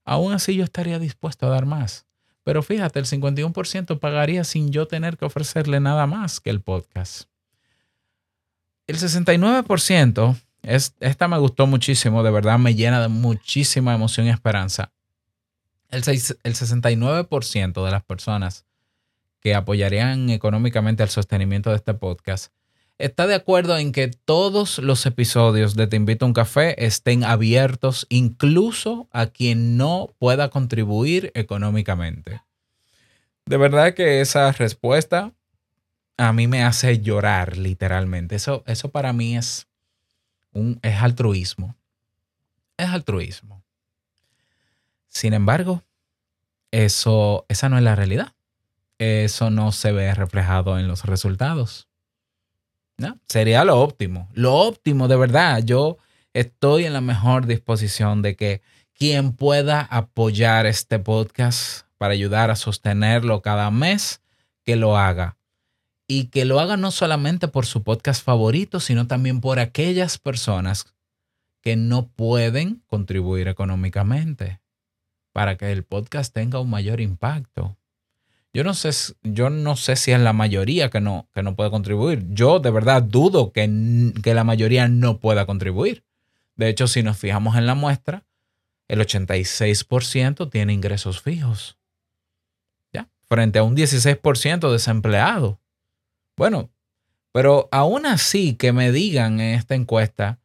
Aún así yo estaría dispuesto a dar más. Pero fíjate, el 51% pagaría sin yo tener que ofrecerle nada más que el podcast. El 69%, es, esta me gustó muchísimo, de verdad me llena de muchísima emoción y esperanza. El, 6, el 69% de las personas que apoyarían económicamente el sostenimiento de este podcast está de acuerdo en que todos los episodios de Te invito a un café estén abiertos incluso a quien no pueda contribuir económicamente. De verdad que esa respuesta a mí me hace llorar literalmente. Eso, eso para mí es, un, es altruismo. Es altruismo. Sin embargo, eso, esa no es la realidad. Eso no se ve reflejado en los resultados. ¿no? Sería lo óptimo. Lo óptimo, de verdad. Yo estoy en la mejor disposición de que quien pueda apoyar este podcast para ayudar a sostenerlo cada mes, que lo haga y que lo haga no solamente por su podcast favorito, sino también por aquellas personas que no pueden contribuir económicamente para que el podcast tenga un mayor impacto. Yo no sé, yo no sé si es la mayoría que no, que no puede contribuir. Yo de verdad dudo que, que la mayoría no pueda contribuir. De hecho, si nos fijamos en la muestra, el 86% tiene ingresos fijos. ¿Ya? Frente a un 16% desempleado. Bueno, pero aún así que me digan en esta encuesta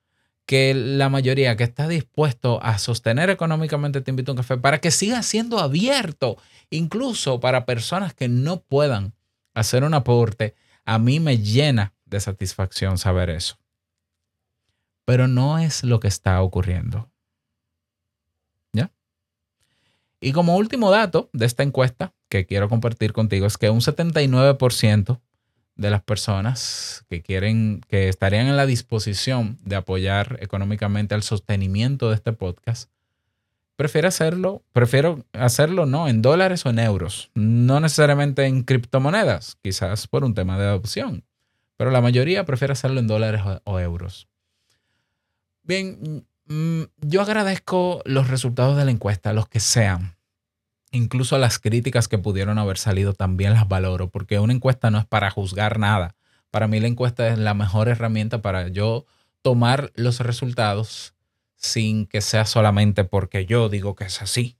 que la mayoría que está dispuesto a sostener económicamente Te invito a un café para que siga siendo abierto, incluso para personas que no puedan hacer un aporte, a mí me llena de satisfacción saber eso. Pero no es lo que está ocurriendo. ¿Ya? Y como último dato de esta encuesta que quiero compartir contigo es que un 79% de las personas que quieren, que estarían en la disposición de apoyar económicamente al sostenimiento de este podcast, prefiere hacerlo, prefiero hacerlo no en dólares o en euros, no necesariamente en criptomonedas, quizás por un tema de adopción, pero la mayoría prefiere hacerlo en dólares o, o euros. Bien, mm, yo agradezco los resultados de la encuesta, los que sean. Incluso las críticas que pudieron haber salido también las valoro, porque una encuesta no es para juzgar nada. Para mí la encuesta es la mejor herramienta para yo tomar los resultados sin que sea solamente porque yo digo que es así.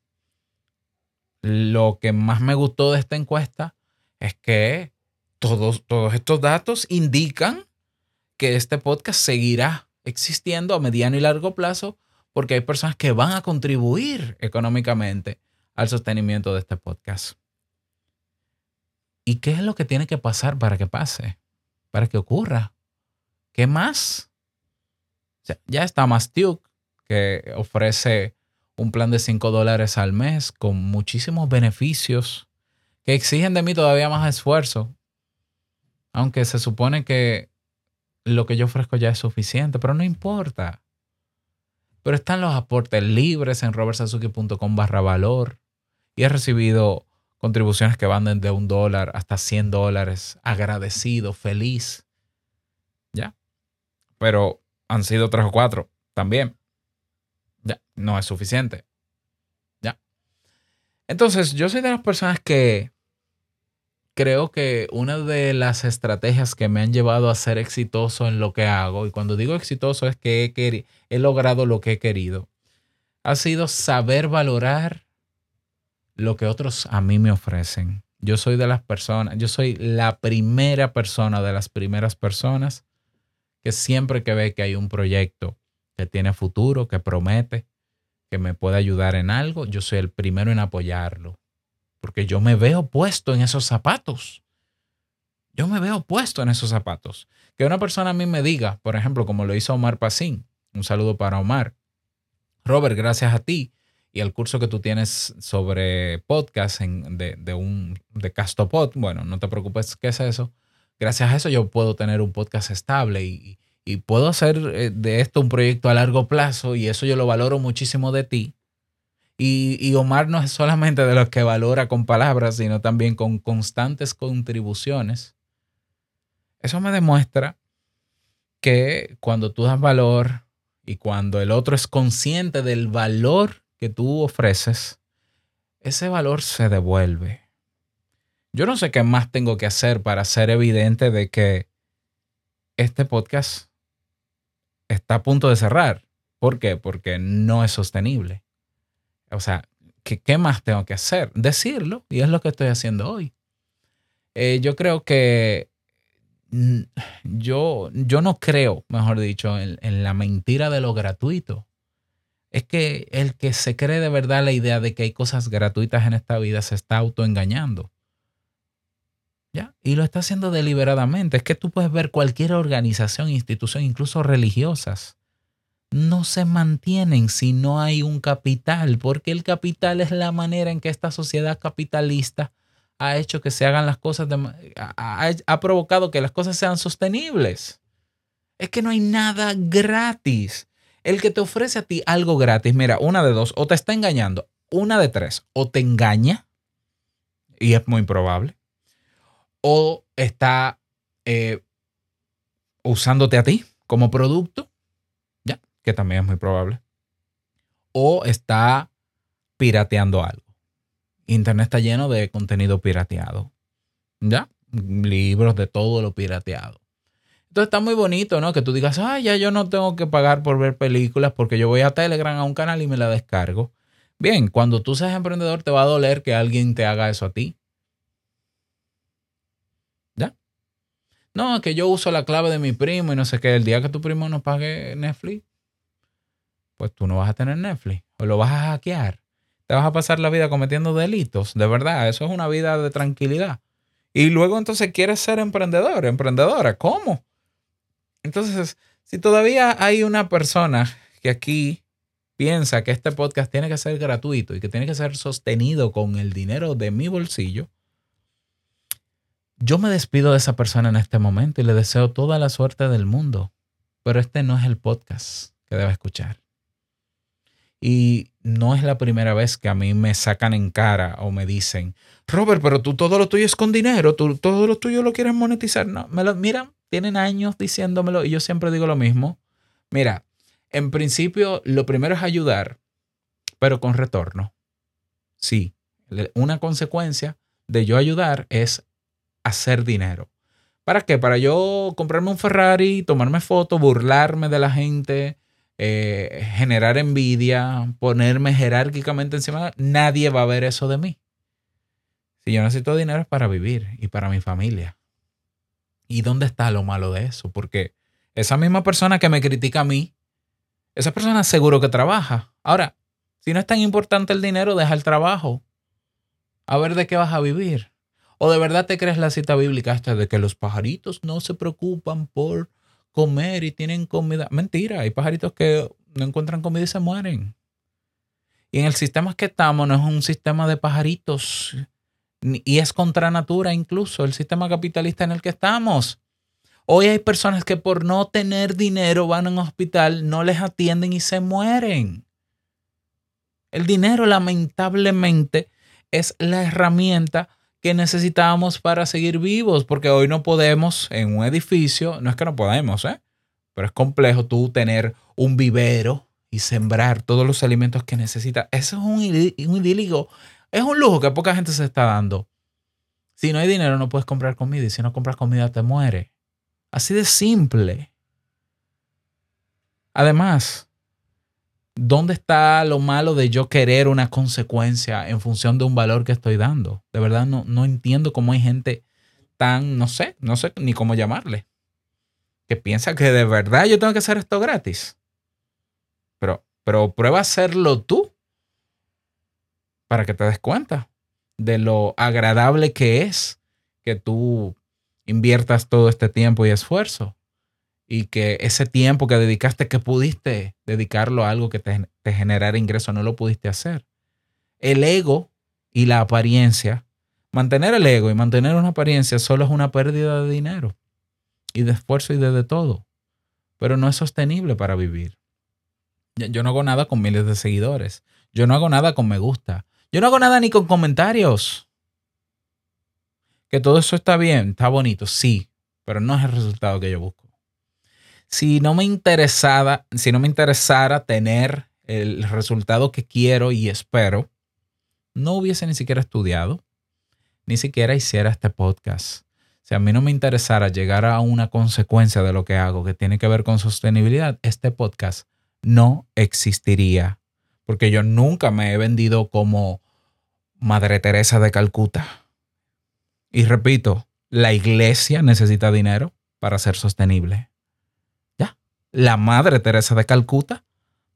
Lo que más me gustó de esta encuesta es que todos, todos estos datos indican que este podcast seguirá existiendo a mediano y largo plazo porque hay personas que van a contribuir económicamente al sostenimiento de este podcast. ¿Y qué es lo que tiene que pasar para que pase? Para que ocurra. ¿Qué más? Ya está Mastiuk, que ofrece un plan de 5 dólares al mes con muchísimos beneficios que exigen de mí todavía más esfuerzo. Aunque se supone que lo que yo ofrezco ya es suficiente, pero no importa. Pero están los aportes libres en robertsazuki.com barra valor y he recibido contribuciones que van desde un dólar hasta 100 dólares, agradecido, feliz. ¿Ya? Pero han sido tres o cuatro también. Ya, no es suficiente. Ya. Entonces, yo soy de las personas que creo que una de las estrategias que me han llevado a ser exitoso en lo que hago, y cuando digo exitoso es que he, he logrado lo que he querido, ha sido saber valorar lo que otros a mí me ofrecen. Yo soy de las personas, yo soy la primera persona de las primeras personas que siempre que ve que hay un proyecto que tiene futuro, que promete, que me puede ayudar en algo, yo soy el primero en apoyarlo. Porque yo me veo puesto en esos zapatos. Yo me veo puesto en esos zapatos. Que una persona a mí me diga, por ejemplo, como lo hizo Omar Pacín, un saludo para Omar. Robert, gracias a ti y al curso que tú tienes sobre podcast de, de un de Castopod, bueno, no te preocupes, ¿qué es eso? Gracias a eso yo puedo tener un podcast estable y, y puedo hacer eh, de esto un proyecto a largo plazo y eso yo lo valoro muchísimo de ti. Y, y Omar no es solamente de los que valora con palabras, sino también con constantes contribuciones. Eso me demuestra que cuando tú das valor y cuando el otro es consciente del valor tú ofreces, ese valor se devuelve. Yo no sé qué más tengo que hacer para ser evidente de que este podcast está a punto de cerrar. ¿Por qué? Porque no es sostenible. O sea, ¿qué, qué más tengo que hacer? Decirlo, y es lo que estoy haciendo hoy. Eh, yo creo que yo, yo no creo, mejor dicho, en, en la mentira de lo gratuito. Es que el que se cree de verdad la idea de que hay cosas gratuitas en esta vida se está autoengañando. ¿Ya? Y lo está haciendo deliberadamente. Es que tú puedes ver cualquier organización, institución, incluso religiosas. No se mantienen si no hay un capital, porque el capital es la manera en que esta sociedad capitalista ha hecho que se hagan las cosas, de ha provocado que las cosas sean sostenibles. Es que no hay nada gratis. El que te ofrece a ti algo gratis, mira, una de dos, o te está engañando, una de tres, o te engaña, y es muy probable, o está eh, usándote a ti como producto, ya, que también es muy probable, o está pirateando algo. Internet está lleno de contenido pirateado, ya, libros de todo lo pirateado. Entonces está muy bonito, ¿no? Que tú digas, ah, ya yo no tengo que pagar por ver películas porque yo voy a Telegram a un canal y me la descargo. Bien, cuando tú seas emprendedor te va a doler que alguien te haga eso a ti. ¿Ya? No, que yo uso la clave de mi primo y no sé qué. El día que tu primo no pague Netflix, pues tú no vas a tener Netflix o lo vas a hackear. Te vas a pasar la vida cometiendo delitos. De verdad, eso es una vida de tranquilidad. Y luego entonces quieres ser emprendedor, emprendedora. ¿Cómo? Entonces, si todavía hay una persona que aquí piensa que este podcast tiene que ser gratuito y que tiene que ser sostenido con el dinero de mi bolsillo, yo me despido de esa persona en este momento y le deseo toda la suerte del mundo. Pero este no es el podcast que debe escuchar. Y no es la primera vez que a mí me sacan en cara o me dicen, Robert, pero tú todo lo tuyo es con dinero, tú todo lo tuyo lo quieres monetizar. No, me lo, mira, tienen años diciéndomelo y yo siempre digo lo mismo. Mira, en principio lo primero es ayudar, pero con retorno. Sí, una consecuencia de yo ayudar es hacer dinero. ¿Para qué? Para yo comprarme un Ferrari, tomarme fotos, burlarme de la gente, eh, generar envidia, ponerme jerárquicamente encima. Nadie va a ver eso de mí. Si yo necesito dinero es para vivir y para mi familia. ¿Y dónde está lo malo de eso? Porque esa misma persona que me critica a mí, esa persona seguro que trabaja. Ahora, si no es tan importante el dinero, deja el trabajo. A ver de qué vas a vivir. ¿O de verdad te crees la cita bíblica esta de que los pajaritos no se preocupan por comer y tienen comida? Mentira, hay pajaritos que no encuentran comida y se mueren. Y en el sistema que estamos no es un sistema de pajaritos. Y es contra natura incluso el sistema capitalista en el que estamos. Hoy hay personas que por no tener dinero van a un hospital, no les atienden y se mueren. El dinero lamentablemente es la herramienta que necesitamos para seguir vivos, porque hoy no podemos en un edificio, no es que no podemos, ¿eh? pero es complejo tú tener un vivero y sembrar todos los alimentos que necesitas. Eso es un, un idílico, es un lujo que poca gente se está dando. Si no hay dinero no puedes comprar comida y si no compras comida te muere. Así de simple. Además, ¿dónde está lo malo de yo querer una consecuencia en función de un valor que estoy dando? De verdad no, no entiendo cómo hay gente tan, no sé, no sé ni cómo llamarle, que piensa que de verdad yo tengo que hacer esto gratis. Pero, pero prueba a hacerlo tú para que te des cuenta de lo agradable que es que tú inviertas todo este tiempo y esfuerzo y que ese tiempo que dedicaste, que pudiste dedicarlo a algo que te, te generara ingreso, no lo pudiste hacer. El ego y la apariencia, mantener el ego y mantener una apariencia solo es una pérdida de dinero y de esfuerzo y de, de todo, pero no es sostenible para vivir. Yo- no hago nada con miles de seguidores, yo no hago nada con me gusta, yo no hago nada ni con comentarios. Que todo eso está bien, está bonito, sí, pero no es el resultado que yo busco si no me interesara, si no me interesara tener el resultado que quiero y espero, no hubiese ni siquiera estudiado, ni siquiera hiciera este podcast. Si a mí no me interesara llegar a una consecuencia de lo que hago que tiene que ver con sostenibilidad, este podcast no existiría. Porque yo nunca me he vendido como Madre Teresa de Calcuta. Y repito, la iglesia necesita dinero para ser sostenible la madre Teresa de Calcuta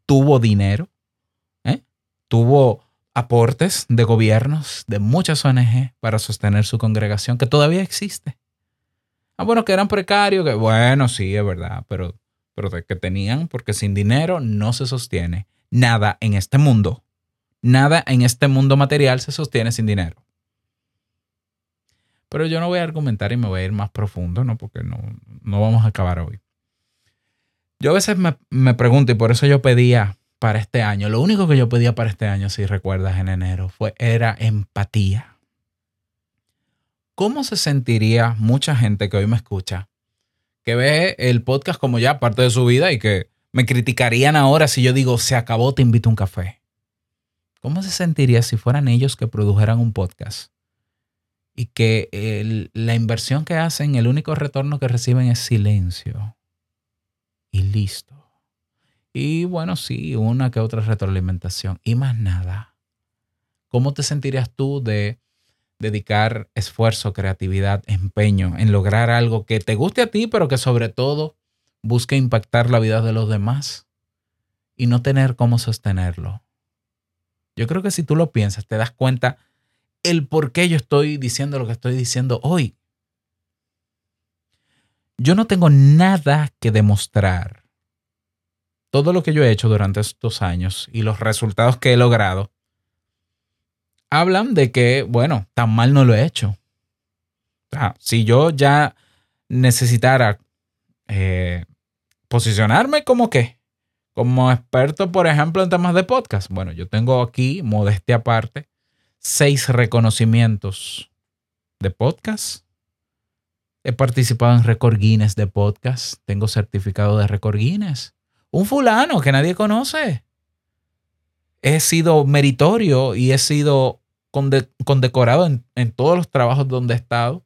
tuvo dinero, ¿eh? tuvo aportes de gobiernos, de muchas ONG para sostener su congregación, que todavía existe. Ah, bueno, que eran precarios, que bueno, sí, es verdad, pero, pero que tenían, porque sin dinero no se sostiene. Nada en este mundo, nada en este mundo material se sostiene sin dinero. Pero yo no voy a argumentar y me voy a ir más profundo, ¿no? Porque no, no vamos a acabar hoy. Yo a veces me, me pregunto, y por eso yo pedía para este año, lo único que yo pedía para este año, si recuerdas en enero, fue, era empatía. ¿Cómo se sentiría mucha gente que hoy me escucha, que ve el podcast como ya parte de su vida y que me criticarían ahora si yo digo, se acabó, te invito a un café? ¿Cómo se sentiría si fueran ellos que produjeran un podcast? Y que la inversión que hacen, el único retorno que reciben es silencio y listo. Y bueno, sí, una que otra retroalimentación y más nada. ¿Cómo te sentirías tú de dedicar esfuerzo, creatividad, empeño en lograr algo que te guste a ti, pero que sobre todo busque impactar la vida de los demás? y no tener cómo sostenerlo. Yo creo que si tú lo piensas, te das cuenta el por qué yo estoy diciendo lo que estoy diciendo hoy. Yo no tengo nada que demostrar. Todo lo que yo he hecho durante estos años y los resultados que he logrado hablan de que, bueno, tan mal no lo he hecho. Si yo ya necesitara eh, posicionarme como qué, como experto, por ejemplo, en temas de podcast. Bueno, yo tengo aquí, modestia aparte, seis reconocimientos de podcast. He participado en Record Guinness de podcast. Tengo certificado de Record Guinness. Un fulano que nadie conoce. He sido meritorio y he sido conde- condecorado en todos los trabajos donde he estado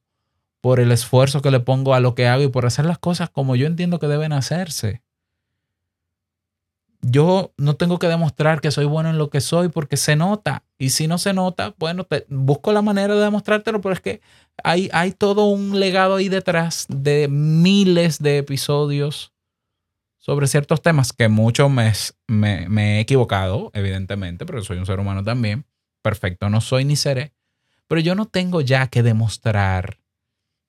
por el esfuerzo que le pongo a lo que hago y por hacer las cosas como yo entiendo que deben hacerse. Yo no tengo que demostrar que soy bueno en lo que soy porque se nota. Y si no se nota, bueno, te, busco la manera de demostrártelo, pero es que hay, hay todo un legado ahí detrás de miles de episodios sobre ciertos temas que mucho me, he equivocado, evidentemente, pero soy un ser humano también. Perfecto, no soy ni seré. Pero yo no tengo ya que demostrar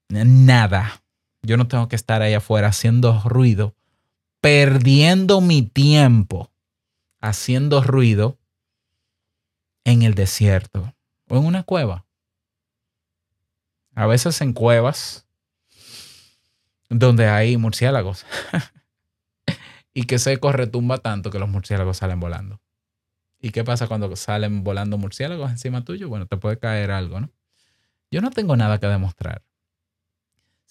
nada. Yo no tengo que estar ahí afuera haciendo ruido, perdiendo mi tiempo haciendo ruido en el desierto o en una cueva. A veces en cuevas donde hay murciélagos y que se corretumba tanto que los murciélagos salen volando. ¿Y qué pasa cuando salen volando murciélagos encima tuyo? Bueno, te puede caer algo, ¿no? Yo no tengo nada que demostrar.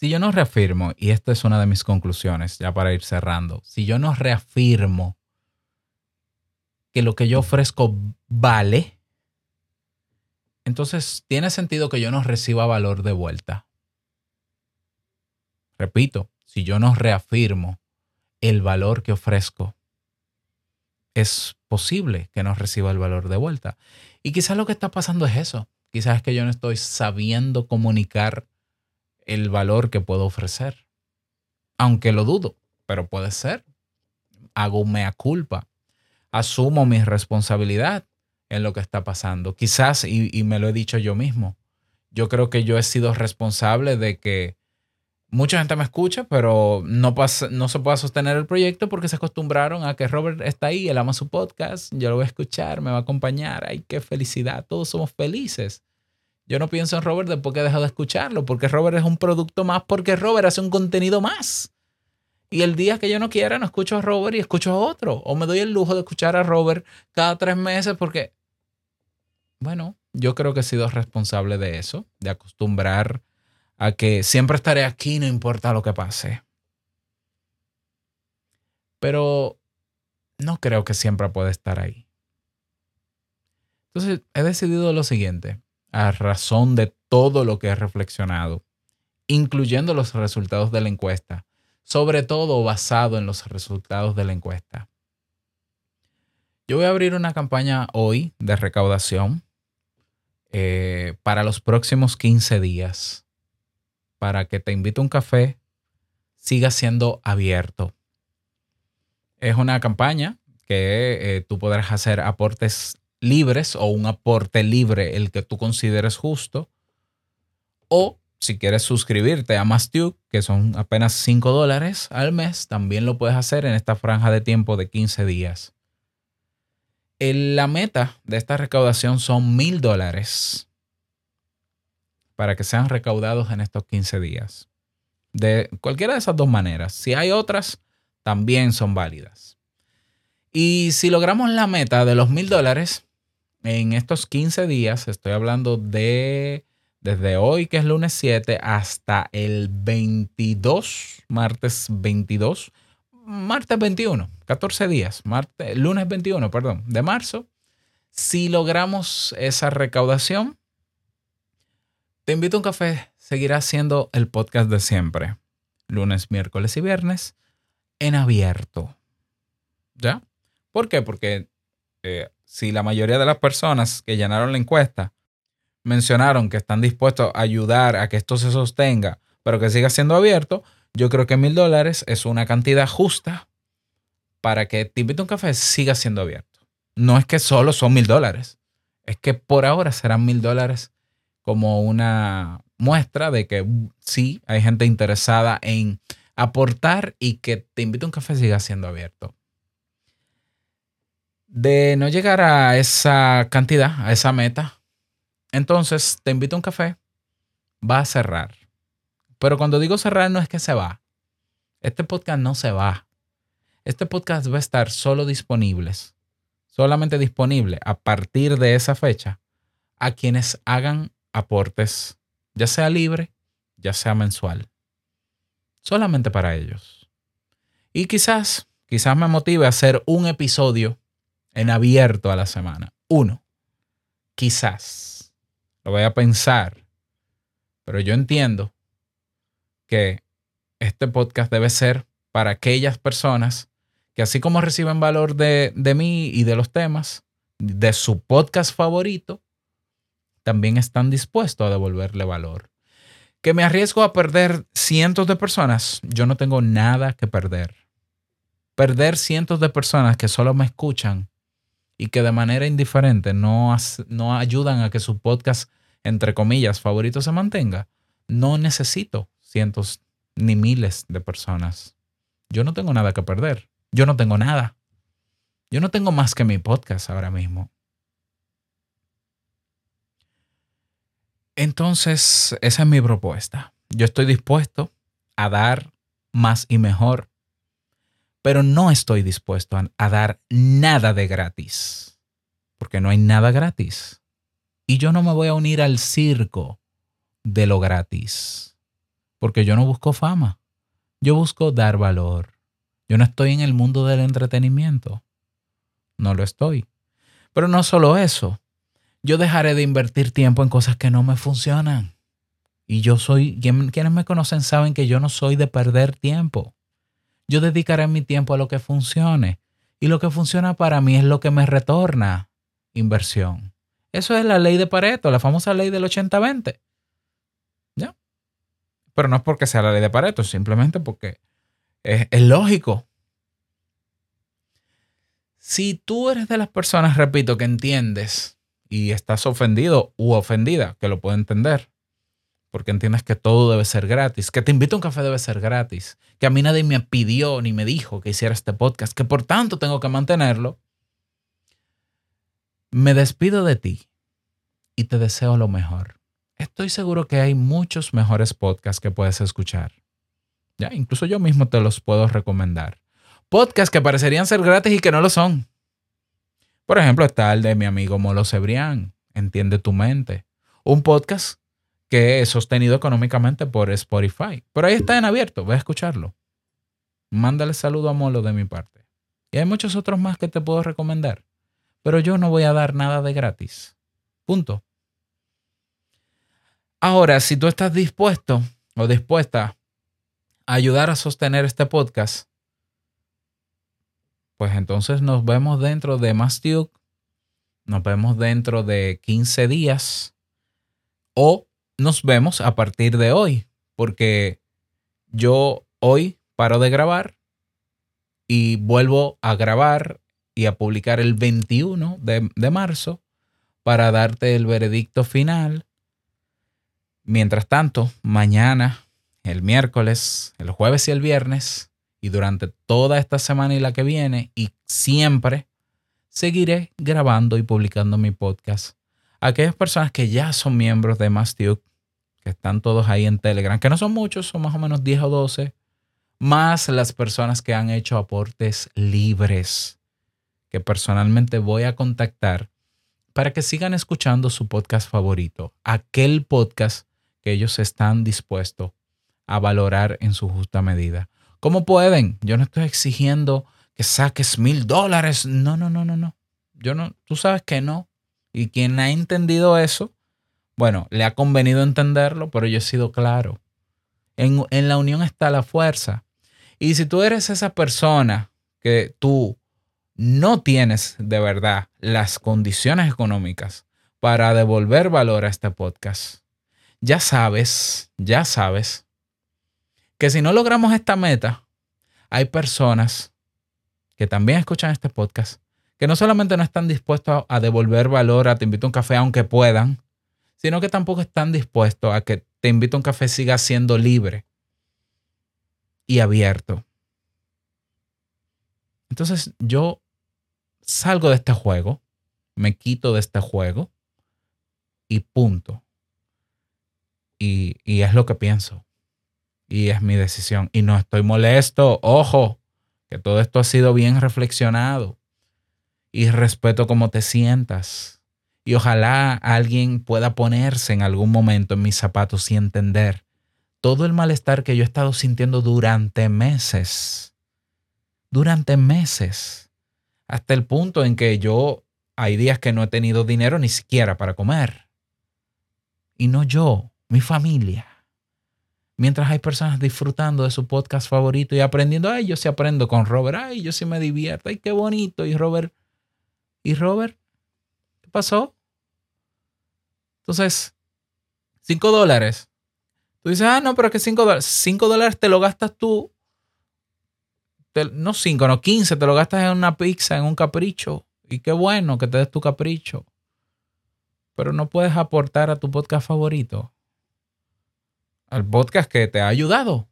Si yo no reafirmo, y esta es una de mis conclusiones, ya para ir cerrando, si yo no reafirmo que lo que yo ofrezco vale, entonces tiene sentido que yo no reciba valor de vuelta. Repito, si yo no reafirmo el valor que ofrezco, es posible que no reciba el valor de vuelta. Y quizás lo que está pasando es eso. Quizás es que yo no estoy sabiendo comunicar el valor que puedo ofrecer. Aunque lo dudo, pero puede ser. Hago mea culpa. Asumo mi responsabilidad en lo que está pasando. Quizás, y, y me lo he dicho yo mismo, yo creo que yo he sido responsable de que mucha gente me escucha, pero no, pasa, no se pueda sostener el proyecto porque se acostumbraron a que Robert está ahí, él ama su podcast, yo lo voy a escuchar, me va a acompañar. Ay, qué felicidad, todos somos felices. Yo no pienso en Robert después que he dejado de escucharlo, porque Robert es un producto más, porque Robert hace un contenido más. Y el día que yo no quiera, no escucho a Robert y escucho a otro. O me doy el lujo de escuchar a Robert cada tres meses porque, bueno, yo creo que he sido responsable de eso, de acostumbrar a que siempre estaré aquí, no importa lo que pase. Pero no creo que siempre pueda estar ahí. Entonces, he decidido lo siguiente, a razón de todo lo que he reflexionado, incluyendo los resultados de la encuesta, sobre todo basado en los resultados de la encuesta. Yo voy a abrir una campaña hoy de recaudación eh, para los próximos 15 días, para que te invite a un café, siga siendo abierto. Es una campaña que eh, tú podrás hacer aportes libres o un aporte libre, el que tú consideres justo, o si quieres suscribirte a Mastu, que son apenas 5 dólares al mes, también lo puedes hacer en esta franja de tiempo de 15 días. La meta de esta recaudación son mil dólares para que sean recaudados en estos 15 días. De cualquiera de esas dos maneras. Si hay otras, también son válidas. Y si logramos la meta de los mil dólares en estos 15 días, estoy hablando de desde hoy, que es lunes 7, hasta el 22, martes 22, martes 21, 14 días, martes, lunes 21, perdón, de marzo. Si logramos esa recaudación, te invito a un café. Seguirá siendo el podcast de siempre. Lunes, miércoles y viernes en abierto. ¿Ya? ¿Por qué? Porque eh, si la mayoría de las personas que llenaron la encuesta mencionaron que están dispuestos a ayudar a que esto se sostenga, pero que siga siendo abierto, yo creo que mil dólares es una cantidad justa para que Te invito a un café siga siendo abierto. No es que solo son mil dólares, es que por ahora serán mil dólares como una muestra de que sí hay gente interesada en aportar y que Te invito a un café siga siendo abierto. De no llegar a esa cantidad, a esa meta, entonces Te invito a un café va a cerrar. Pero cuando digo cerrar no es que se va. Este podcast no se va. Este podcast va a estar solo disponibles, solamente disponible a partir de esa fecha a quienes hagan aportes, ya sea libre, ya sea mensual. Solamente para ellos. Y quizás, quizás me motive a hacer un episodio en abierto a la semana. Uno. Quizás. Lo voy a pensar. Pero yo entiendo que este podcast debe ser para aquellas personas que así como reciben valor de, de mí y de los temas, de su podcast favorito, también están dispuestos a devolverle valor. Que me arriesgo a perder cientos de personas, yo no tengo nada que perder. Perder cientos de personas que solo me escuchan y que de manera indiferente no, no ayudan a que su podcast, entre comillas, favorito se mantenga, no necesito cientos ni miles de personas. Yo no tengo nada que perder. Yo no tengo nada. Yo no tengo más que mi podcast ahora mismo. Entonces, esa es mi propuesta. Yo estoy dispuesto a dar más y mejor, pero no estoy dispuesto a, dar nada de gratis, porque no hay nada gratis. Y yo no me voy a unir al circo de lo gratis, porque yo no busco fama, yo busco dar valor. Yo no estoy en el mundo del entretenimiento, no lo estoy. Pero no solo eso, yo dejaré de invertir tiempo en cosas que no me funcionan. Y yo soy, quien- quienes me conocen saben que yo no soy de perder tiempo. Yo dedicaré mi tiempo a lo que funcione. Y lo que funciona para mí es lo que me retorna inversión. Eso es la ley de Pareto, la famosa ley del 80-20. ¿Ya? Pero no es porque sea la ley de Pareto, simplemente porque es, es lógico. Si tú eres de las personas, repito, que entiendes y estás ofendido u ofendida, que lo puedo entender, porque entiendes que todo debe ser gratis, que te invito a un café debe ser gratis, que a mí nadie me pidió ni me dijo que hiciera este podcast, que por tanto tengo que mantenerlo, me despido de ti y te deseo lo mejor. Estoy seguro que hay muchos mejores podcasts que puedes escuchar. Ya, incluso yo mismo te los puedo recomendar. Podcasts que parecerían ser gratis y que no lo son. Por ejemplo, está el de mi amigo Molo Cebrián, Entiende tu mente. Un podcast que es sostenido económicamente por Spotify. Pero ahí está en abierto, ve a escucharlo. Mándale saludo a Molo de mi parte. Y hay muchos otros más que te puedo recomendar. Pero yo no voy a dar nada de gratis. Punto. Ahora, si tú estás dispuesto o dispuesta a ayudar a sostener este podcast, pues entonces nos vemos dentro de Duke, nos vemos dentro de 15 días o nos vemos a partir de hoy, porque yo hoy paro de grabar y vuelvo a grabar y a publicar el 21 de, de marzo para darte el veredicto final. Mientras tanto, mañana, el miércoles, el jueves y el viernes, y durante toda esta semana y la que viene, y siempre, seguiré grabando y publicando mi podcast. Aquellas personas que ya son miembros de Mastiuk, que están todos ahí en Telegram, que no son muchos, son más o menos 10 o 12, más las personas que han hecho aportes libres, que personalmente voy a contactar para que sigan escuchando su podcast favorito, aquel podcast que ellos están dispuestos a valorar en su justa medida. ¿Cómo pueden? Yo no estoy exigiendo que saques mil dólares. No, no, no, no, no. Yo no, tú sabes que no. Y quien ha entendido eso, bueno, le ha convenido entenderlo, pero yo he sido claro. En, en la unión está la fuerza. Y si tú eres esa persona que tú no tienes de verdad las condiciones económicas para devolver valor a este podcast, ya sabes, ya sabes que si no logramos esta meta, hay personas que también escuchan este podcast, que no solamente no están dispuestos a, devolver valor a Te invito a un café aunque puedan, sino que tampoco están dispuestos a que Te invito a un café siga siendo libre y abierto. Entonces yo salgo de este juego, me quito de este juego y punto. Y, y es lo que pienso. Y es mi decisión. Y no estoy molesto. Ojo, que todo esto ha sido bien reflexionado. Y respeto cómo te sientas. Y ojalá alguien pueda ponerse en algún momento en mis zapatos y entender todo el malestar que yo he estado sintiendo durante meses. Durante meses. Hasta el punto en que yo hay días que no he tenido dinero ni siquiera para comer. Y no yo, mi familia. Mientras hay personas disfrutando de su podcast favorito y aprendiendo, ay, yo sí aprendo con Robert, ay, yo sí me divierto, ay, qué bonito. Y Robert, ¿y Robert? ¿Qué pasó? Entonces, cinco dólares. Tú dices, ah, no, pero que cinco dólares. Cinco dólares te lo gastas tú. No cinco, no quince, te lo gastas en una pizza, en un capricho. Y qué bueno que te des tu capricho. Pero no puedes aportar a tu podcast favorito. Al podcast que te ha ayudado.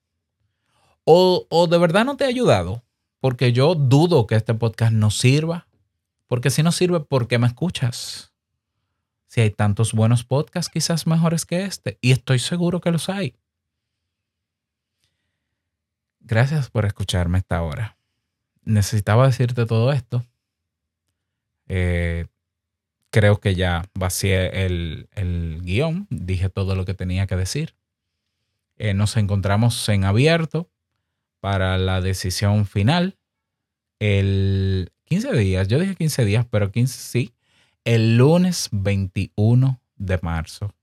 O, o de verdad no te ha ayudado. Porque yo dudo que este podcast no sirva. Porque si no sirve, ¿por qué me escuchas? Si hay tantos buenos podcasts, quizás mejores que este. Y estoy seguro que los hay. Gracias por escucharme esta hora. Necesitaba decirte todo esto. Eh, creo que ya vacié el, el guion. Dije todo lo que tenía que decir. Eh, nos encontramos en abierto para la decisión final. El 15 días, yo dije 15 días, pero 15 sí. El lunes 21 de marzo.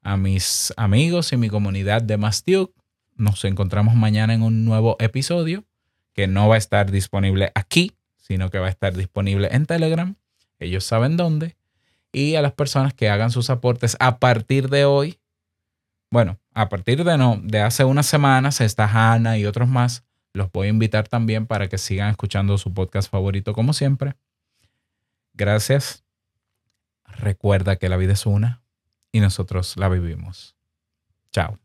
A mis amigos y mi comunidad de Mastiuk, nos encontramos mañana en un nuevo episodio que no va a estar disponible aquí, sino que va a estar disponible en Telegram. Ellos saben dónde. Y a las personas que hagan sus aportes a partir de hoy, bueno, a partir de no, de hace unas semanas, está Hanna y otros más. Los voy a invitar también para que sigan escuchando su podcast favorito como siempre. Gracias. Recuerda que la vida es una y nosotros la vivimos. Chao.